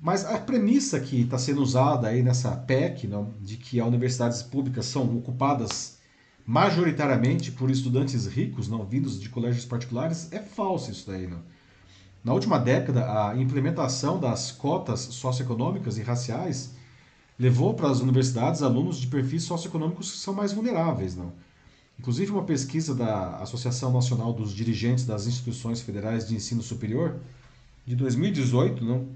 Mas a premissa que está sendo usada aí nessa PEC, não, de que as universidades públicas são ocupadas majoritariamente por estudantes ricos, não vindos de colégios particulares, é falso isso daí. Não. Na última década, a implementação das cotas socioeconômicas e raciais levou para as universidades alunos de perfis socioeconômicos que são mais vulneráveis. Não. Inclusive, uma pesquisa da Associação Nacional dos Dirigentes das Instituições Federais de Ensino Superior, de 2018, não,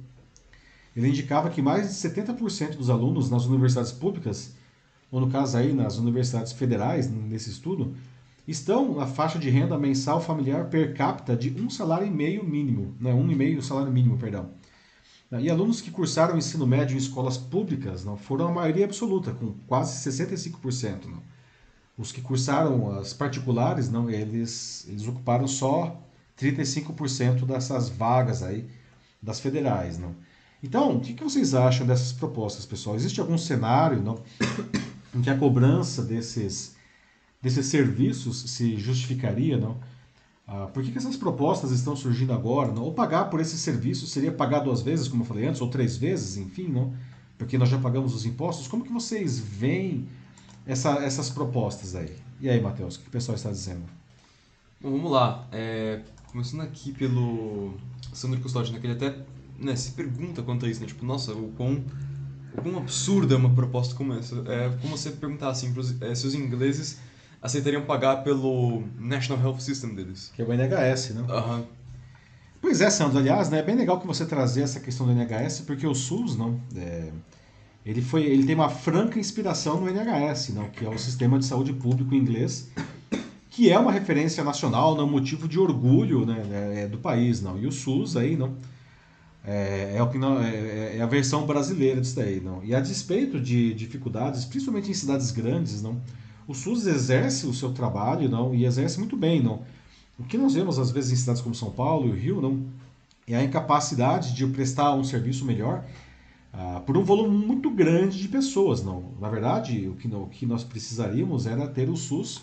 ele indicava que mais de 70% dos alunos nas universidades públicas, ou no caso aí nas universidades federais, nesse estudo, estão na faixa de renda mensal familiar per capita de um salário e meio mínimo, não, um e meio salário mínimo, perdão. E alunos que cursaram ensino médio em escolas públicas não, foram a maioria absoluta, com quase 65%. Não. Os que cursaram as particulares, não, eles, eles ocuparam só 35% dessas vagas aí das federais. Não. Então, o que, que vocês acham dessas propostas, pessoal? Existe algum cenário não, em que a cobrança desses, desses serviços se justificaria? Não? Ah, por que, que essas propostas estão surgindo agora? Não? Ou pagar por esses serviços seria pagar duas vezes, como eu falei antes, ou três vezes, enfim, não? porque nós já pagamos os impostos. Como que vocês veem essa, essas propostas aí? E aí, Matheus, o que o pessoal está dizendo? Bom, vamos lá. É, começando aqui pelo Sandro Custódio, né, que ele até né, se pergunta quanto a isso, né? Tipo, nossa, o quão, o quão absurda é uma proposta como essa. É como você perguntar assim, pros, é, se os ingleses aceitariam pagar pelo National Health System deles. Que é o NHS, né? Uhum. Pois é, Sandro. Aliás, né, é bem legal que você trazer essa questão do NHS, porque o SUS, não, é, ele, foi, ele tem uma franca inspiração no NHS, não, que é o Sistema de Saúde Público inglês, que é uma referência nacional, não, motivo de orgulho né, é, do país. Não. E o SUS aí, não, é, é, o que não, é, é, é, a versão brasileira disso daí, não. E a despeito de dificuldades, principalmente em cidades grandes, não, o SUS exerce o seu trabalho, não, e exerce muito bem, não. O que nós vemos às vezes em cidades como São Paulo e o Rio, não, é a incapacidade de prestar um serviço melhor ah, por um volume muito grande de pessoas, não. Na verdade, o que, o que nós precisaríamos era ter o SUS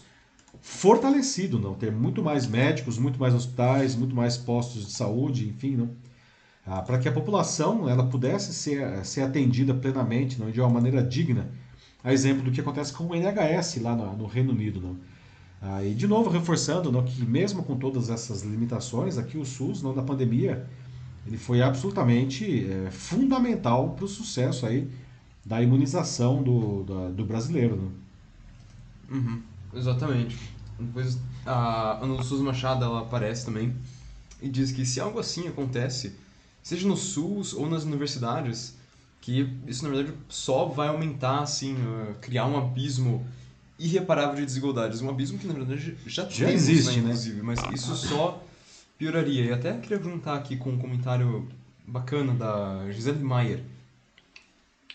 fortalecido, não ter muito mais médicos, muito mais hospitais, muito mais postos de saúde, enfim, não ah, para que a população ela pudesse ser, ser atendida plenamente, não de uma maneira digna, a exemplo do que acontece com o NHS lá no, no Reino Unido, não. Ah, e de novo reforçando não, que mesmo com todas essas limitações, aqui o SUS, não, na pandemia, ele foi absolutamente é, fundamental para o sucesso aí da imunização do, do, do brasileiro. Né? Uhum, exatamente. Depois a Ana Lúcia Machado ela aparece também e diz que se algo assim acontece, seja no SUS ou nas universidades, que isso na verdade só vai aumentar, assim, uh, criar um abismo irreparável de desigualdades. Um abismo que na verdade já, já temos, existe, né, inclusive, né? mas isso só pioraria. E até queria perguntar aqui com um comentário bacana da Gisele Maier.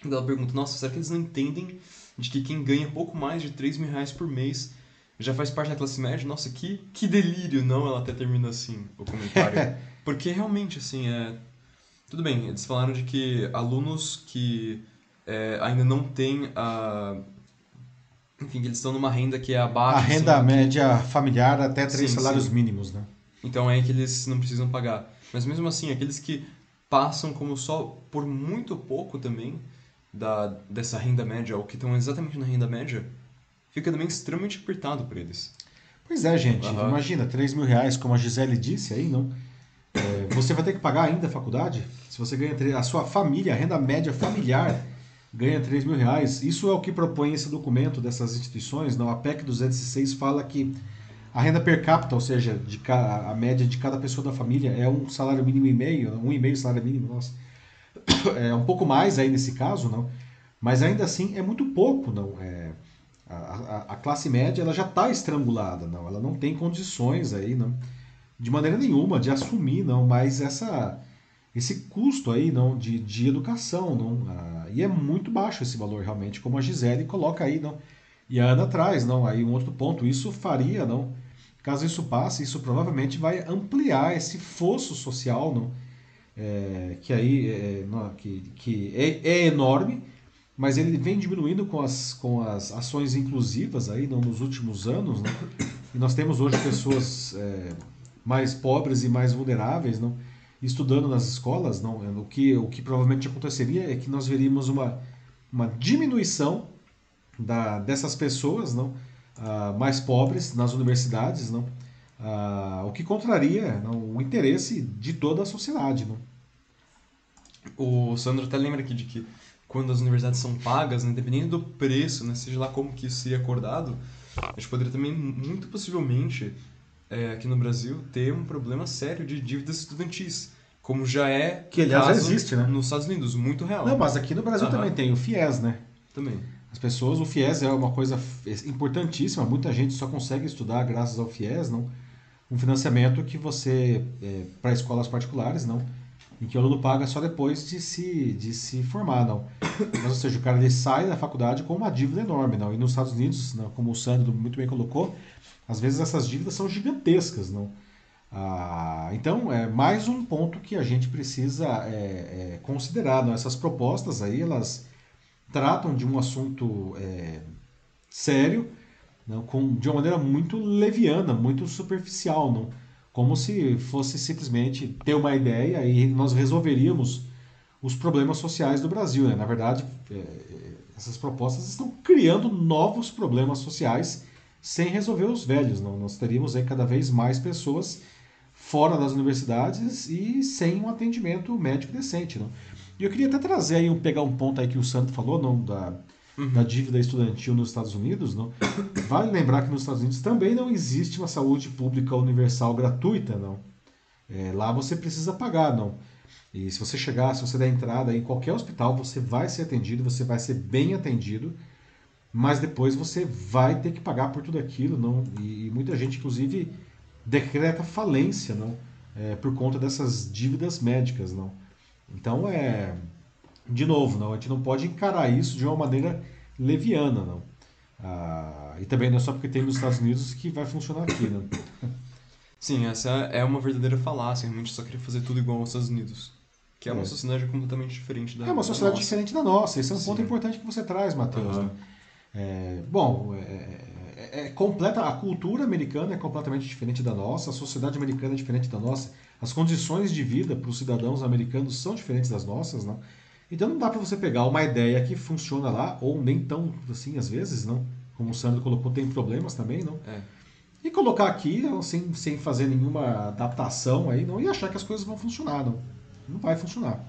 Ela pergunta, nossa, será que eles não entendem de que quem ganha pouco mais de 3 mil reais por mês já faz parte da classe média? Nossa, que, que delírio, não? Ela até termina assim, o comentário. <laughs> Porque realmente, assim, é... Tudo bem, eles falaram de que alunos que é, ainda não têm a enfim, eles estão numa renda que é abaixo. A renda assim, média que... familiar até três sim, salários sim. mínimos, né? Então é que eles não precisam pagar. Mas mesmo assim, aqueles que passam como só por muito pouco também da, dessa renda média, ou que estão exatamente na renda média, fica também extremamente apertado para eles. Pois é, gente. Uhum. Imagina, 3 mil reais, como a Gisele disse aí, não? É, você vai ter que pagar ainda a faculdade? Se você ganha a sua família, a renda média familiar ganha 3 mil reais. Isso é o que propõe esse documento dessas instituições. Não, a PEC 206 fala que a renda per capita, ou seja, de a média de cada pessoa da família é um salário mínimo e meio, um e meio salário mínimo, nossa. <coughs> É um pouco mais aí nesse caso, não. Mas ainda assim é muito pouco, não. É, a, a, a classe média ela já está estrangulada, não. Ela não tem condições aí, não, de maneira nenhuma de assumir, não. Mas essa esse custo aí não de, de educação, não. Ah, e é muito baixo esse valor realmente, como a Gisele coloca aí, não. E a Ana traz, não. Aí um outro ponto, isso faria, não Caso isso passe, isso provavelmente vai ampliar esse fosso social, não? É, que aí é, não, que, que é, é, enorme, mas ele vem diminuindo com as, com as ações inclusivas aí não, nos últimos anos. Não? E nós temos hoje pessoas é, mais pobres e mais vulneráveis não? estudando nas escolas. Não? O, que, o que provavelmente aconteceria é que nós veríamos uma, uma diminuição da, dessas pessoas não? Uh, mais pobres nas universidades, não? Uh, o que contraria não, o interesse de toda a sociedade. Não? O Sandro até lembra aqui de que quando as universidades são pagas, né, do preço, né, seja lá como que isso seria acordado, a gente poderia também, muito possivelmente, é, aqui no Brasil, ter um problema sério de dívidas estudantis. Como já é. Que aliás já existe, né? Nos Estados Unidos, muito real. Não, mas aqui no Brasil também tem o FIES, né? Também. As pessoas, o FIES é uma coisa importantíssima, muita gente só consegue estudar graças ao FIES, não? Um financiamento que você, é, para escolas particulares, não? Em que o aluno paga só depois de se, de se formar, não? Mas, ou seja, o cara ele sai da faculdade com uma dívida enorme, não? E nos Estados Unidos, não, como o Sandro muito bem colocou, às vezes essas dívidas são gigantescas, não? Ah, então, é mais um ponto que a gente precisa é, é, considerar, não? Essas propostas aí, elas tratam de um assunto é, sério não, com, de uma maneira muito leviana, muito superficial, não? como se fosse simplesmente ter uma ideia e nós resolveríamos os problemas sociais do Brasil. Né? Na verdade, é, essas propostas estão criando novos problemas sociais sem resolver os velhos. Não? Nós teríamos aí cada vez mais pessoas fora das universidades e sem um atendimento médico decente. Não? E eu queria até trazer aí, pegar um ponto aí que o Santo falou, não, da, uhum. da dívida estudantil nos Estados Unidos, não. <coughs> Vale lembrar que nos Estados Unidos também não existe uma saúde pública universal gratuita, não. É, lá você precisa pagar, não. E se você chegar, se você der entrada em qualquer hospital, você vai ser atendido, você vai ser bem atendido, mas depois você vai ter que pagar por tudo aquilo, não. E, e muita gente, inclusive, decreta falência, não, é, por conta dessas dívidas médicas, não. Então é. De novo, não, a gente não pode encarar isso de uma maneira leviana, não. Ah, e também não é só porque tem nos Estados Unidos que vai funcionar aqui, né? Sim, essa é uma verdadeira falácia, realmente só queria fazer tudo igual aos Estados Unidos. Que é uma é. sociedade completamente diferente da É uma sociedade diferente da nossa. Esse é um Sim. ponto importante que você traz, Matheus. Uhum. Né? É, bom, é, é, é completa, a cultura americana é completamente diferente da nossa, a sociedade americana é diferente da nossa, as condições de vida para os cidadãos americanos são diferentes das nossas, não? Então não dá para você pegar uma ideia que funciona lá, ou nem tão assim, às vezes, não? Como o Sandro colocou, tem problemas também, não? É. E colocar aqui sem, sem fazer nenhuma adaptação aí, não, e achar que as coisas vão funcionar, não. Não vai funcionar.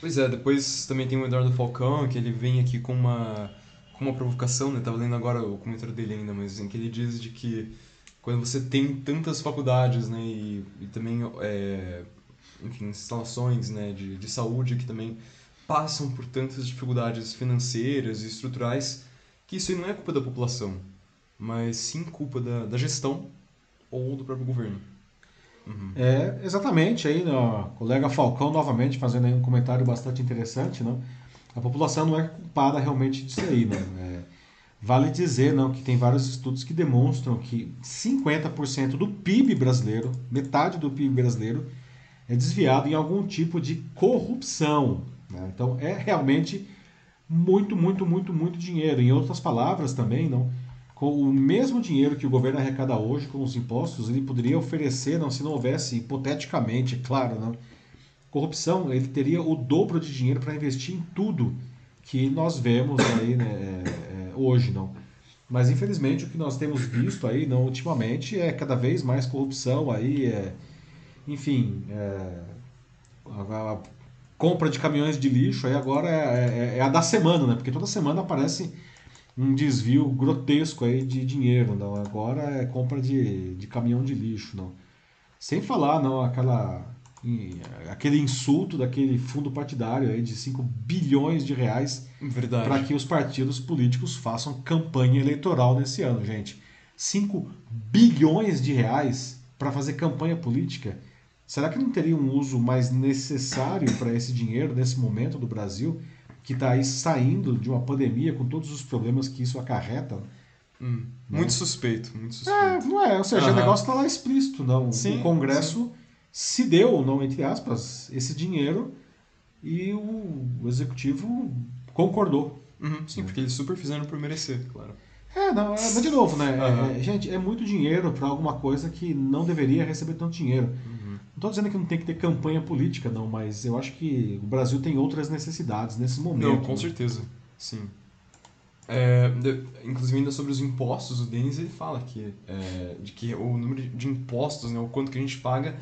Pois é, depois também tem o Eduardo Falcão, que ele vem aqui com uma, com uma provocação, né? Tava lendo agora o comentário dele ainda, mas em que ele diz de que quando você tem tantas faculdades, né, e, e também, é, enfim, instalações, né, de, de saúde que também passam por tantas dificuldades financeiras e estruturais, que isso aí não é culpa da população, mas sim culpa da, da gestão ou do próprio governo. Uhum. É, exatamente, aí, o colega Falcão novamente fazendo um comentário bastante interessante, não? A população não é culpada realmente disso aí, não. É, vale dizer, não, que tem vários estudos que demonstram que 50% do PIB brasileiro, metade do PIB brasileiro, é desviado em algum tipo de corrupção. Né? Então é realmente muito, muito, muito, muito dinheiro. Em outras palavras também, não com o mesmo dinheiro que o governo arrecada hoje com os impostos, ele poderia oferecer, não, se não houvesse, hipoteticamente, claro, não, corrupção, ele teria o dobro de dinheiro para investir em tudo que nós vemos aí né, é, é, hoje, não. Mas infelizmente o que nós temos visto aí, não, ultimamente, é cada vez mais corrupção aí, é, enfim, é, a, a, compra de caminhões de lixo aí agora é, é, é a da semana, né? Porque toda semana aparece um desvio grotesco aí de dinheiro, não. Agora é compra de, de caminhão de lixo, não. Sem falar, não, aquela aquele insulto daquele fundo partidário aí de 5 bilhões de reais para que os partidos políticos façam campanha eleitoral nesse ano, gente. 5 bilhões de reais para fazer campanha política. Será que não teria um uso mais necessário para esse dinheiro nesse momento do Brasil? que está aí saindo de uma pandemia com todos os problemas que isso acarreta. Hum, né? Muito suspeito, muito suspeito. É, não é, ou seja, uhum. o negócio está lá explícito, não. Sim, o Congresso sim. Se deu, ou não, entre aspas, esse dinheiro e o, Executivo concordou. Uhum, sim, porque eles super fizeram por merecer, claro. É, não, é, mas de novo, né? Uhum. É, gente, é muito dinheiro para alguma coisa que não deveria receber tanto dinheiro. Uhum. Não estou dizendo que não tem que ter campanha política, não, mas eu acho que o Brasil tem outras necessidades nesse momento. Não, com né? certeza, sim. É, de, inclusive ainda sobre os impostos, o Denis ele fala que, é, de que o número de impostos, né, o quanto que a gente paga,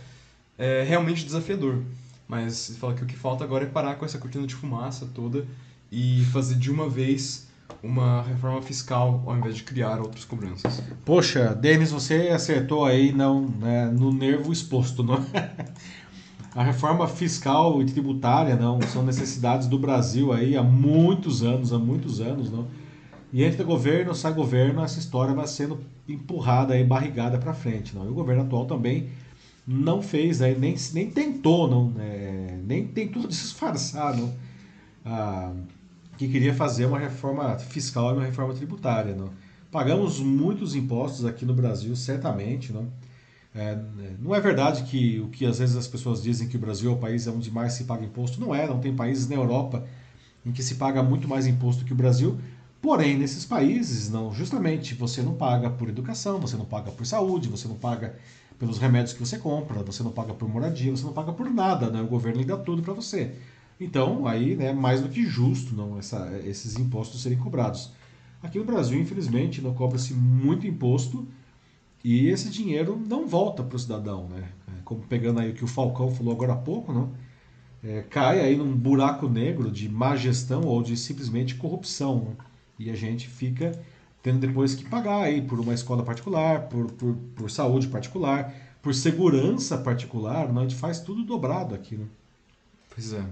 é realmente desafiador. Mas ele fala que o que falta agora é parar com essa cortina de fumaça toda e fazer de uma vez uma reforma fiscal ao invés de criar outras cobranças. Poxa, Denis, você acertou aí não, né, no nervo exposto. Não? <laughs> A reforma fiscal e tributária não são necessidades do Brasil aí há muitos anos, há muitos anos, não. E entra governo, sai governo, essa história vai sendo empurrada aí, barrigada para frente, não. E o governo atual também não fez aí, nem, nem tentou, não, é, nem tentou disfarçar, não. Ah, que queria fazer uma reforma fiscal e uma reforma tributária. Não? Pagamos muitos impostos aqui no Brasil, certamente. Não? É, não é verdade que o que às vezes as pessoas dizem que o Brasil é o país onde mais se paga imposto. Não é, não tem países na Europa em que se paga muito mais imposto que o Brasil. Porém, nesses países, não, justamente você não paga por educação, você não paga por saúde, você não paga pelos remédios que você compra, você não paga por moradia, você não paga por nada, né? O governo dá tudo para você. Então, aí, né, mais do que justo não essa, esses impostos serem cobrados. Aqui no Brasil, infelizmente, não cobra-se muito imposto e esse dinheiro não volta para o cidadão, né? É, como pegando aí o que o Falcão falou agora há pouco, não? É, cai aí num buraco negro de má gestão ou de simplesmente corrupção. Né? E a gente fica tendo depois que pagar aí por uma escola particular, por, por, por saúde particular, por segurança particular, não? a gente faz tudo dobrado aqui. Né? Pois é.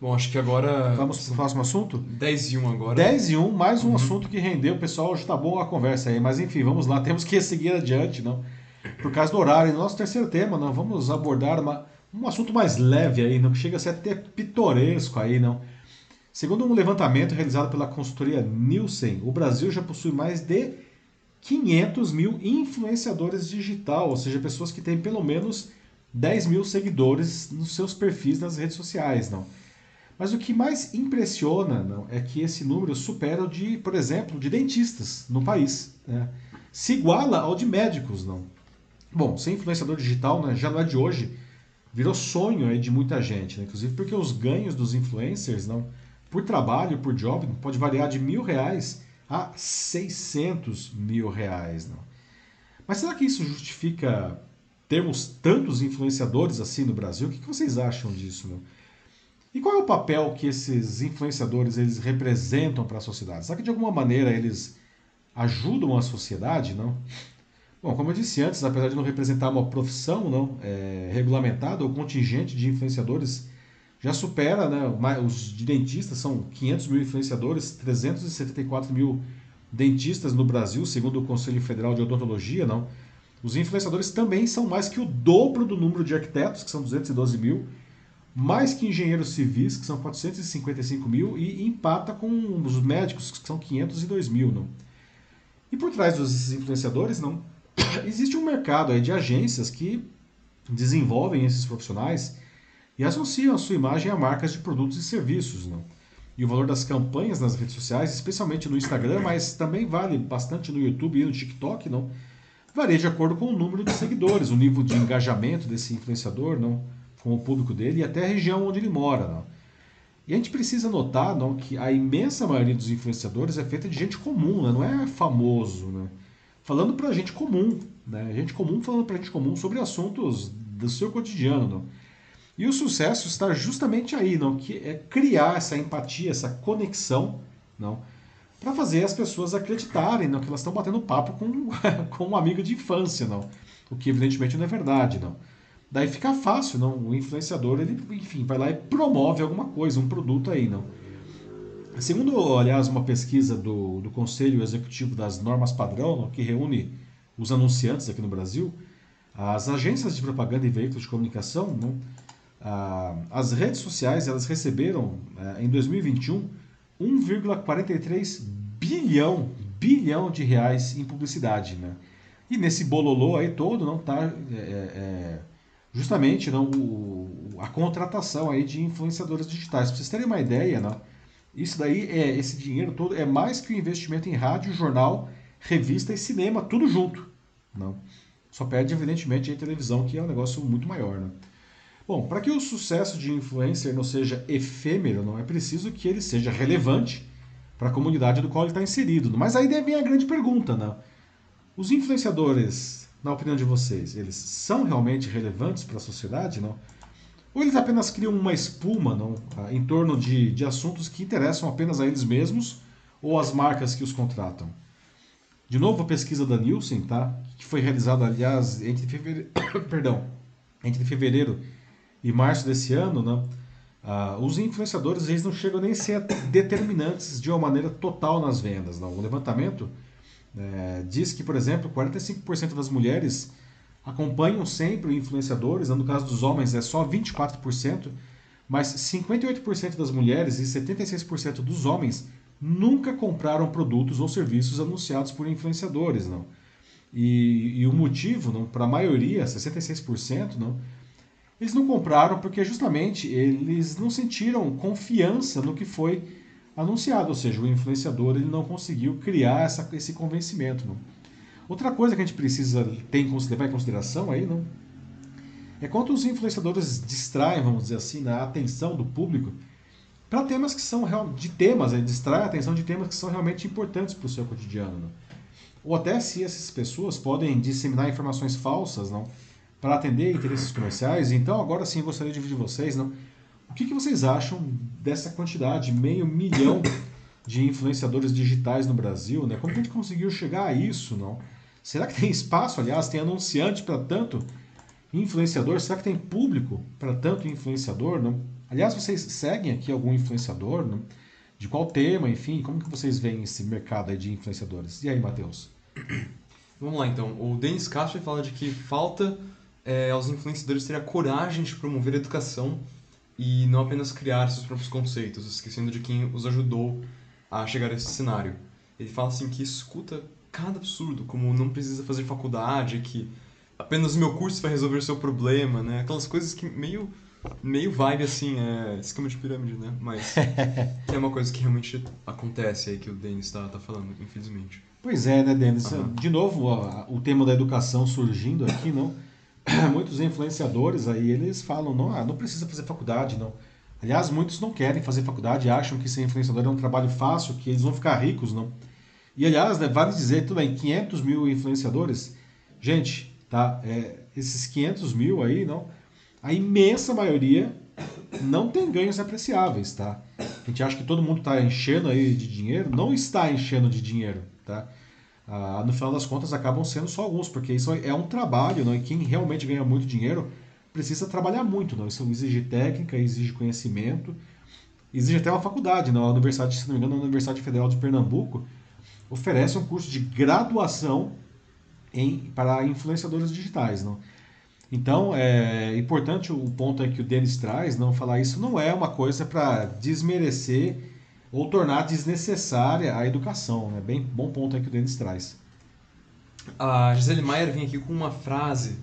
Bom, acho que agora. Vamos para o próximo assunto? 10 e 1 agora. 10 e 1, mais um uhum. assunto que rendeu. O pessoal já está bom a conversa aí. Mas enfim, vamos lá. <laughs> Temos que seguir adiante, não? Por causa do horário. Nosso terceiro tema, não? Vamos abordar uma, um assunto mais leve aí, não? Que chega a ser até pitoresco aí, não? Segundo um levantamento realizado pela consultoria Nielsen, o Brasil já possui mais de 500 mil influenciadores digital, ou seja, pessoas que têm pelo menos 10 mil seguidores nos seus perfis nas redes sociais, não? Mas o que mais impressiona não, é que esse número supera o de, por exemplo, de dentistas no país. Né? Se iguala ao de médicos, não. Bom, ser influenciador digital né, já não é de hoje, virou sonho aí de muita gente, né? inclusive porque os ganhos dos influencers, não, por trabalho, por job, pode variar de mil reais a 600 mil reais. Não. Mas será que isso justifica termos tantos influenciadores assim no Brasil? O que vocês acham disso? Não? E qual é o papel que esses influenciadores eles representam para a sociedade? Será que de alguma maneira eles ajudam a sociedade, não? Bom, como eu disse antes, apesar de não representar uma profissão não é, regulamentada, o contingente de influenciadores já supera, né, os de dentistas são 500 mil influenciadores, 374 mil dentistas no Brasil, segundo o Conselho Federal de Odontologia, não. Os influenciadores também são mais que o dobro do número de arquitetos, que são 212 mil, mais que engenheiros civis, que são 455 mil, e empata com os médicos, que são 502 mil. Não. E por trás dos influenciadores, não, <coughs> existe um mercado aí de agências que desenvolvem esses profissionais e associam a sua imagem a marcas de produtos e serviços. Não? E o valor das campanhas nas redes sociais, especialmente no Instagram, mas também vale bastante no YouTube e no TikTok, não? varia de acordo com o número de seguidores, o nível de engajamento desse influenciador não? com o público dele e até a região onde ele mora. Não? E a gente precisa notar não, que a imensa maioria dos influenciadores é feita de gente comum, né? não é famoso. Né? falando para gente comum, né? Gente comum falando para gente comum sobre assuntos do seu cotidiano. Não? E o sucesso está justamente aí, não? Que é criar essa empatia, essa conexão, não? Para fazer as pessoas acreditarem não, que elas estão batendo papo com, <laughs> com um amigo de infância, não? O que evidentemente não é verdade, não. Daí fica fácil, não? O influenciador, ele, enfim, vai lá e promove alguma coisa, um produto aí, não? Segundo, aliás, uma pesquisa do, do Conselho Executivo das Normas Padrão, que reúne os anunciantes aqui no Brasil, as agências de propaganda e veículos de comunicação, não, ah, as redes sociais elas receberam eh, em 2021 1,43 bilhão bilhão de reais em publicidade, né? E nesse bololô aí todo não está é, é, justamente não o, a contratação aí de influenciadores digitais. Para vocês terem uma ideia, não? Isso daí, é, esse dinheiro todo é mais que o investimento em rádio, jornal, revista e cinema, tudo junto. Não. Só perde, evidentemente, a televisão, que é um negócio muito maior. Né? Bom, para que o sucesso de influencer não seja efêmero, não é preciso que ele seja relevante para a comunidade do qual ele está inserido. Mas aí vem a grande pergunta, né? Os influenciadores, na opinião de vocês, eles são realmente relevantes para a sociedade, não? Ou eles apenas criam uma espuma não, ah, em torno de, de assuntos que interessam apenas a eles mesmos ou as marcas que os contratam? De novo, a pesquisa da Nielsen, tá? que foi realizada, aliás, entre fevereiro, <coughs> perdão, entre fevereiro e março desse ano, né? Ah, os influenciadores eles não chegam nem a ser determinantes de uma maneira total nas vendas. Não. O levantamento é, diz que, por exemplo, 45% das mulheres acompanham sempre influenciadores, no caso dos homens é só 24%, mas 58% das mulheres e 76% dos homens nunca compraram produtos ou serviços anunciados por influenciadores, não. E, e o motivo, para a maioria, 66%, não, eles não compraram porque justamente eles não sentiram confiança no que foi anunciado, ou seja, o influenciador ele não conseguiu criar essa, esse convencimento. Não. Outra coisa que a gente precisa ter levar em consideração aí, não? É quanto os influenciadores distraem, vamos dizer assim, a atenção do público para temas que são de temas, né? distrai a atenção de temas que são realmente importantes para o seu cotidiano. Não? Ou até se essas pessoas podem disseminar informações falsas, não? Para atender interesses comerciais. Então, agora sim, gostaria de ouvir de vocês, não? O que, que vocês acham dessa quantidade, meio milhão de influenciadores digitais no Brasil, né? Como que a gente conseguiu chegar a isso, não? Será que tem espaço, aliás, tem anunciante para tanto influenciador? Será que tem público para tanto influenciador? Não? Aliás, vocês seguem aqui algum influenciador? Não? De qual tema, enfim? Como que vocês veem esse mercado de influenciadores? E aí, Matheus? Vamos lá, então. O Denis Castro fala de que falta é, aos influenciadores ter a coragem de promover a educação e não apenas criar seus próprios conceitos, esquecendo de quem os ajudou a chegar a esse cenário. Ele fala assim que escuta cada absurdo, como não precisa fazer faculdade, que apenas o meu curso vai resolver o seu problema, né? Aquelas coisas que meio meio vibe assim, é esquema de pirâmide, né? Mas <laughs> é uma coisa que realmente acontece aí que o Denis está tá falando, infelizmente. Pois é, né, Denis? Uhum. De novo, ó, o tema da educação surgindo aqui, não? <coughs> Muitos influenciadores aí, eles falam, não, ah, não precisa fazer faculdade, não. Aliás, muitos não querem fazer faculdade, acham que ser influenciador é um trabalho fácil, que eles vão ficar ricos, não. E aliás, né, vale dizer, tudo bem, 500 mil influenciadores, gente, tá? É, esses 500 mil aí, não, a imensa maioria <coughs> não tem ganhos apreciáveis, tá? A gente acha que todo mundo está enchendo aí de dinheiro, não está enchendo de dinheiro, tá? Ah, no final das contas acabam sendo só alguns, porque isso é um trabalho, não? e quem realmente ganha muito dinheiro precisa trabalhar muito, não? isso exige técnica, exige conhecimento, exige até uma faculdade, não? a Universidade, se não me engano, a Universidade Federal de Pernambuco oferece um curso de graduação em, para influenciadores digitais, não? Então, é importante o ponto que o Denis traz, não falar isso não é uma coisa para desmerecer ou tornar desnecessária a educação. Né? Bem bom ponto aí que o Denis traz. A Gisele Maier vem aqui com uma frase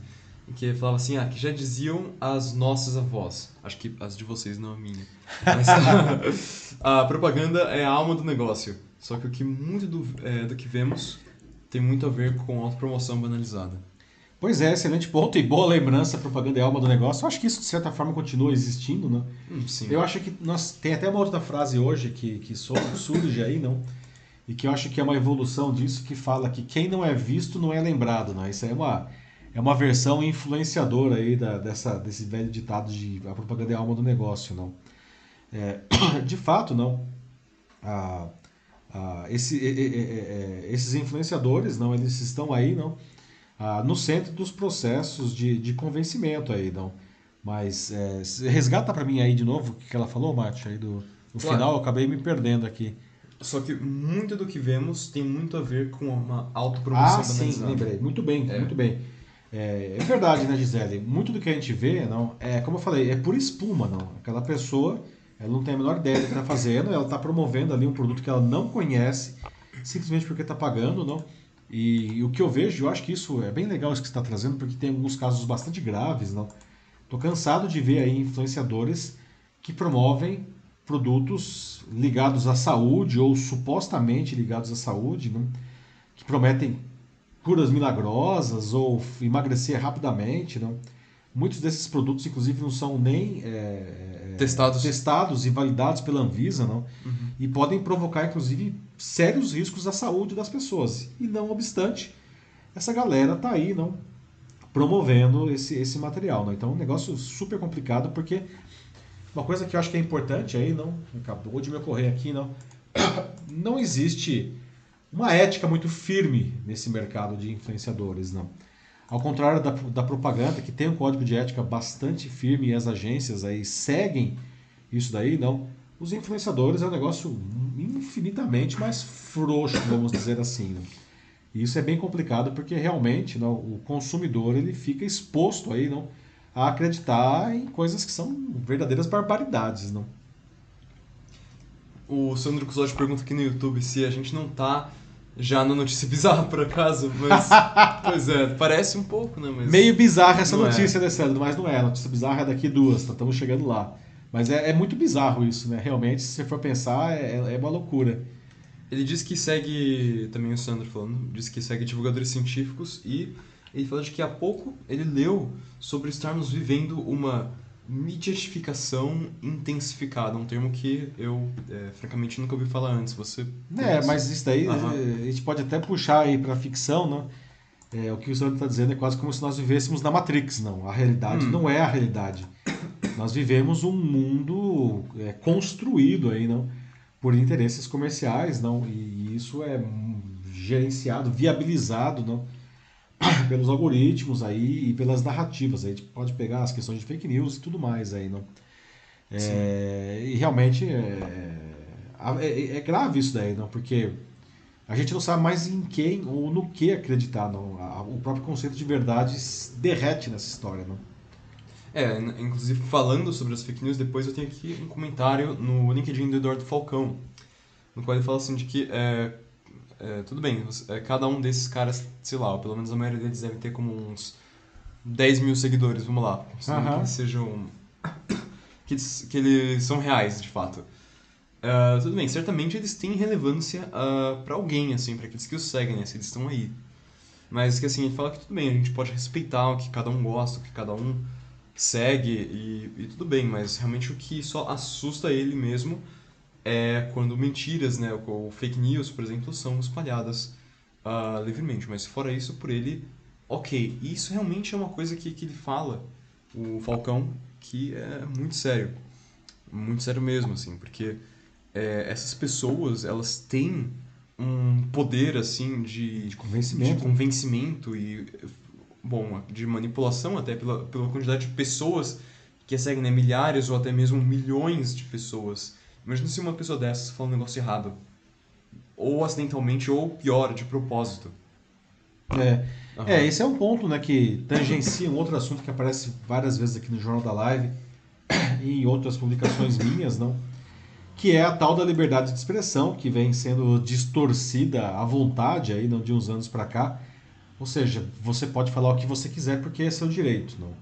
que falava assim, ah, que já diziam as nossas avós. Acho que as de vocês, não a minha. Mas, <laughs> a propaganda é a alma do negócio. Só que o que muito do, é, do que vemos tem muito a ver com autopromoção banalizada. Pois é, excelente ponto e boa lembrança, propaganda é alma do negócio. Eu acho que isso, de certa forma, continua existindo, né? Hum, sim. Eu acho que nós tem até uma outra frase hoje que, que surge aí, não? E que eu acho que é uma evolução disso, que fala que quem não é visto não é lembrado, né? Isso é uma, é uma versão influenciadora aí da, dessa, desse velho ditado de a propaganda é alma do negócio, não? É, <coughs> de fato, não. Ah, ah, esse, é, é, esses influenciadores, não, eles estão aí, não? Ah, no centro dos processos de, de convencimento aí, não. Mas é, resgata para mim aí de novo o que ela falou, Mate, aí do no claro. final eu acabei me perdendo aqui. Só que muito do que vemos tem muito a ver com uma autopromoção Ah, sim, lembrei. Muito bem, é. muito bem. É, é, verdade, né, Gisele? Muito do que a gente vê, não, é como eu falei, é por espuma, não. Aquela pessoa, ela não tem a menor ideia do que está fazendo, ela está promovendo ali um produto que ela não conhece, simplesmente porque está pagando, não. E, e, o que eu vejo, eu acho que isso é bem legal isso que você está trazendo, porque tem alguns casos bastante graves, não? Tô cansado de ver aí influenciadores que promovem produtos ligados à saúde ou supostamente ligados à saúde, não? que prometem curas milagrosas ou emagrecer rapidamente, não? Muitos desses produtos, inclusive, não são nem é, é testados. testados e validados pela Anvisa, não? Uhum. E podem provocar, inclusive, sérios riscos à saúde das pessoas. E não obstante, essa galera está aí, não? Promovendo esse, esse material, não? Então, é um negócio super complicado, porque uma coisa que eu acho que é importante aí, não? Acabou de me ocorrer aqui, não? <coughs> Não existe uma ética muito firme nesse mercado de influenciadores, não? Ao contrário da, da propaganda, que tem um código de ética bastante firme e as agências aí seguem isso daí, não. Os influenciadores é um negócio infinitamente mais frouxo, vamos dizer assim. Né? E isso é bem complicado porque realmente não, o consumidor ele fica exposto aí não, a acreditar em coisas que são verdadeiras barbaridades. Não? O Sandro Cusódio pergunta aqui no YouTube se a gente não tá já na notícia <laughs> bizarra, por acaso, mas. pois é, parece um pouco, né? Mas Meio bizarra essa notícia, é. né, Sandro? Mas não é. A notícia bizarra é daqui duas, tá? estamos chegando lá. Mas é, é, muito bizarro isso, né? Realmente, se você for pensar, é, é uma loucura. Ele diz que segue, também o Sandro falando, diz que segue divulgadores científicos e ele fala de que há pouco ele leu sobre estarmos vivendo uma Mediatificação intensificada, um termo que eu, é, francamente, nunca ouvi falar antes. Você É, mas isso daí uhum. a gente pode até puxar aí para ficção, não? É, o que o senhor está dizendo é quase como se nós vivêssemos na Matrix, não. A realidade hum. não é a realidade. Nós vivemos um mundo é, construído aí, não, por interesses comerciais, não, e isso é gerenciado, viabilizado, não, <coughs> pelos algoritmos aí e pelas narrativas. Aí a gente pode pegar as questões de fake news e tudo mais aí, não? É, e realmente é, é, é, grave isso daí, não? Porque a gente não sabe mais em quem ou no que acreditar, não? o próprio conceito de verdade derrete nessa história, não? É, inclusive falando sobre as fake news, depois eu tenho aqui um comentário no LinkedIn do Eduardo Falcão, no qual ele fala assim de que é, é, tudo bem, é, cada um desses caras, sei lá, pelo menos a maioria deles deve ter como uns 10 mil seguidores, vamos lá. Uhum. Que sejam que eles, que eles são reais, de fato. Uh, tudo bem, certamente eles têm relevância uh, para alguém, assim, para aqueles que os seguem, né, se eles estão aí. Mas que assim, ele fala que tudo bem, a gente pode respeitar o que cada um gosta, o que cada um segue e, e tudo bem, mas realmente o que só assusta ele mesmo é quando mentiras, né, ou fake news, por exemplo, são espalhadas uh, livremente. Mas fora isso, por ele, ok. E isso realmente é uma coisa que, que ele fala, o Falcão, que é muito sério. Muito sério mesmo, assim, porque é, essas pessoas, elas têm um poder, assim, de, de convencimento. de convencimento e, bom, de manipulação até pela, pela quantidade de pessoas que seguem, né, milhares ou até mesmo milhões de pessoas. Imagina se uma pessoa dessas fala um negócio errado. Ou acidentalmente, ou pior, de propósito. É. Uhum. é, esse é um ponto né, que tangencia um outro assunto que aparece várias vezes aqui no Jornal da Live e em outras publicações minhas, não? que é a tal da liberdade de expressão, que vem sendo distorcida à vontade aí, não, de uns anos para cá. Ou seja, você pode falar o que você quiser porque é seu direito. Não?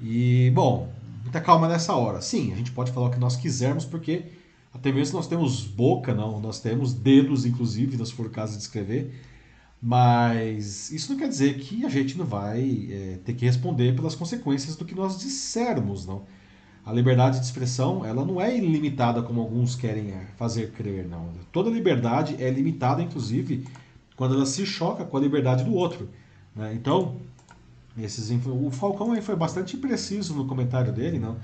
E, bom, muita calma nessa hora. Sim, a gente pode falar o que nós quisermos porque até mesmo nós temos boca, não, nós temos dedos, inclusive, se for caso de escrever. Mas isso não quer dizer que a gente não vai é, ter que responder pelas consequências do que nós dissermos, não. A liberdade de expressão, ela não é ilimitada como alguns querem é, fazer crer, não. Toda liberdade é limitada, inclusive, quando ela se choca com a liberdade do outro. Né? Então, esses, o Falcão aí foi bastante preciso no comentário dele, não.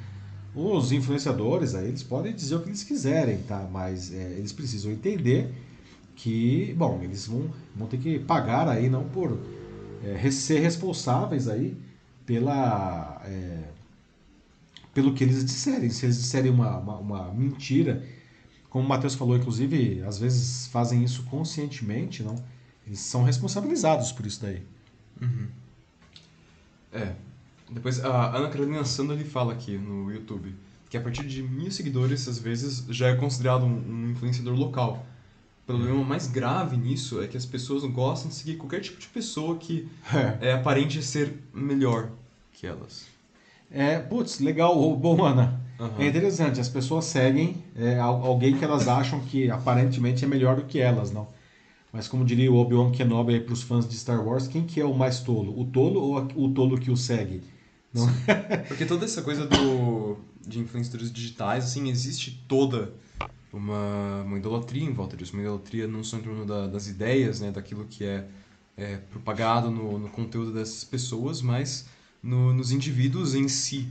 Os influenciadores, aí, eles podem dizer o que eles quiserem, tá? Mas é, eles precisam entender que, bom, eles vão, vão ter que pagar aí, não por é, ser responsáveis aí pela, é, pelo que eles disserem. Se eles disserem uma, uma, uma, mentira, como o Matheus falou, inclusive, às vezes fazem isso conscientemente, não? Eles são responsabilizados por isso daí. Uhum. É. Depois, a Ana Carolina Sandler fala aqui no YouTube que a partir de mil seguidores, às vezes, já é considerado um, um influenciador local. O problema mais grave nisso é que as pessoas gostam de seguir qualquer tipo de pessoa que é, é aparente ser melhor que elas. É, putz, legal, bom, Ana. Uhum. É interessante, as pessoas seguem é, alguém que elas acham que aparentemente é melhor do que elas, não? Mas como diria o Obi-Wan Kenobi para os fãs de Star Wars, quem que é o mais tolo? O tolo ou o tolo que o segue? Não? Porque toda essa coisa do, de influenciadores digitais, assim, existe toda uma, uma idolatria em volta disso. Uma idolatria não só em torno da, das ideias, né, daquilo que é, é propagado no, no conteúdo dessas pessoas, mas no, nos indivíduos em si.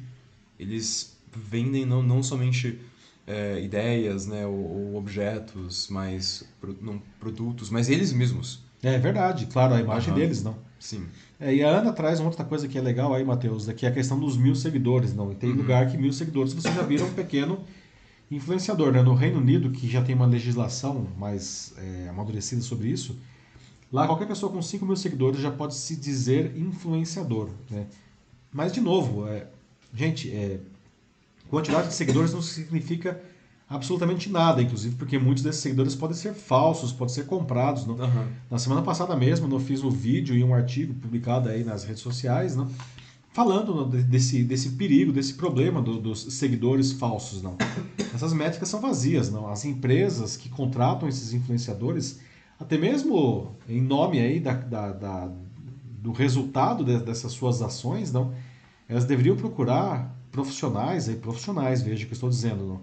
Eles vendem não, não somente é, ideias né, ou, ou, objetos, mas pro, não, produtos, mas eles mesmos. É verdade, claro, a imagem uhum. deles, não. Sim. É, e a Ana traz uma outra coisa que é legal aí, Matheus, que é a questão dos mil seguidores, não. E tem uhum. lugar que mil seguidores você já vira um pequeno influenciador. Né? No Reino Unido, que já tem uma legislação mais é, amadurecida sobre isso, lá qualquer pessoa com 5 mil seguidores já pode se dizer influenciador. Né? Mas, de novo, é, gente, é, quantidade de seguidores não significa absolutamente nada, inclusive porque muitos desses seguidores podem ser falsos, podem ser comprados. Não? Uhum. Na semana passada mesmo, eu fiz um vídeo e um artigo publicado aí nas redes sociais, não? falando desse, desse perigo, desse problema do, dos seguidores falsos. não. Essas métricas são vazias. não. As empresas que contratam esses influenciadores, até mesmo em nome aí da, da, da do resultado de, dessas suas ações, não, elas deveriam procurar profissionais, aí, profissionais, veja o que eu estou dizendo, não,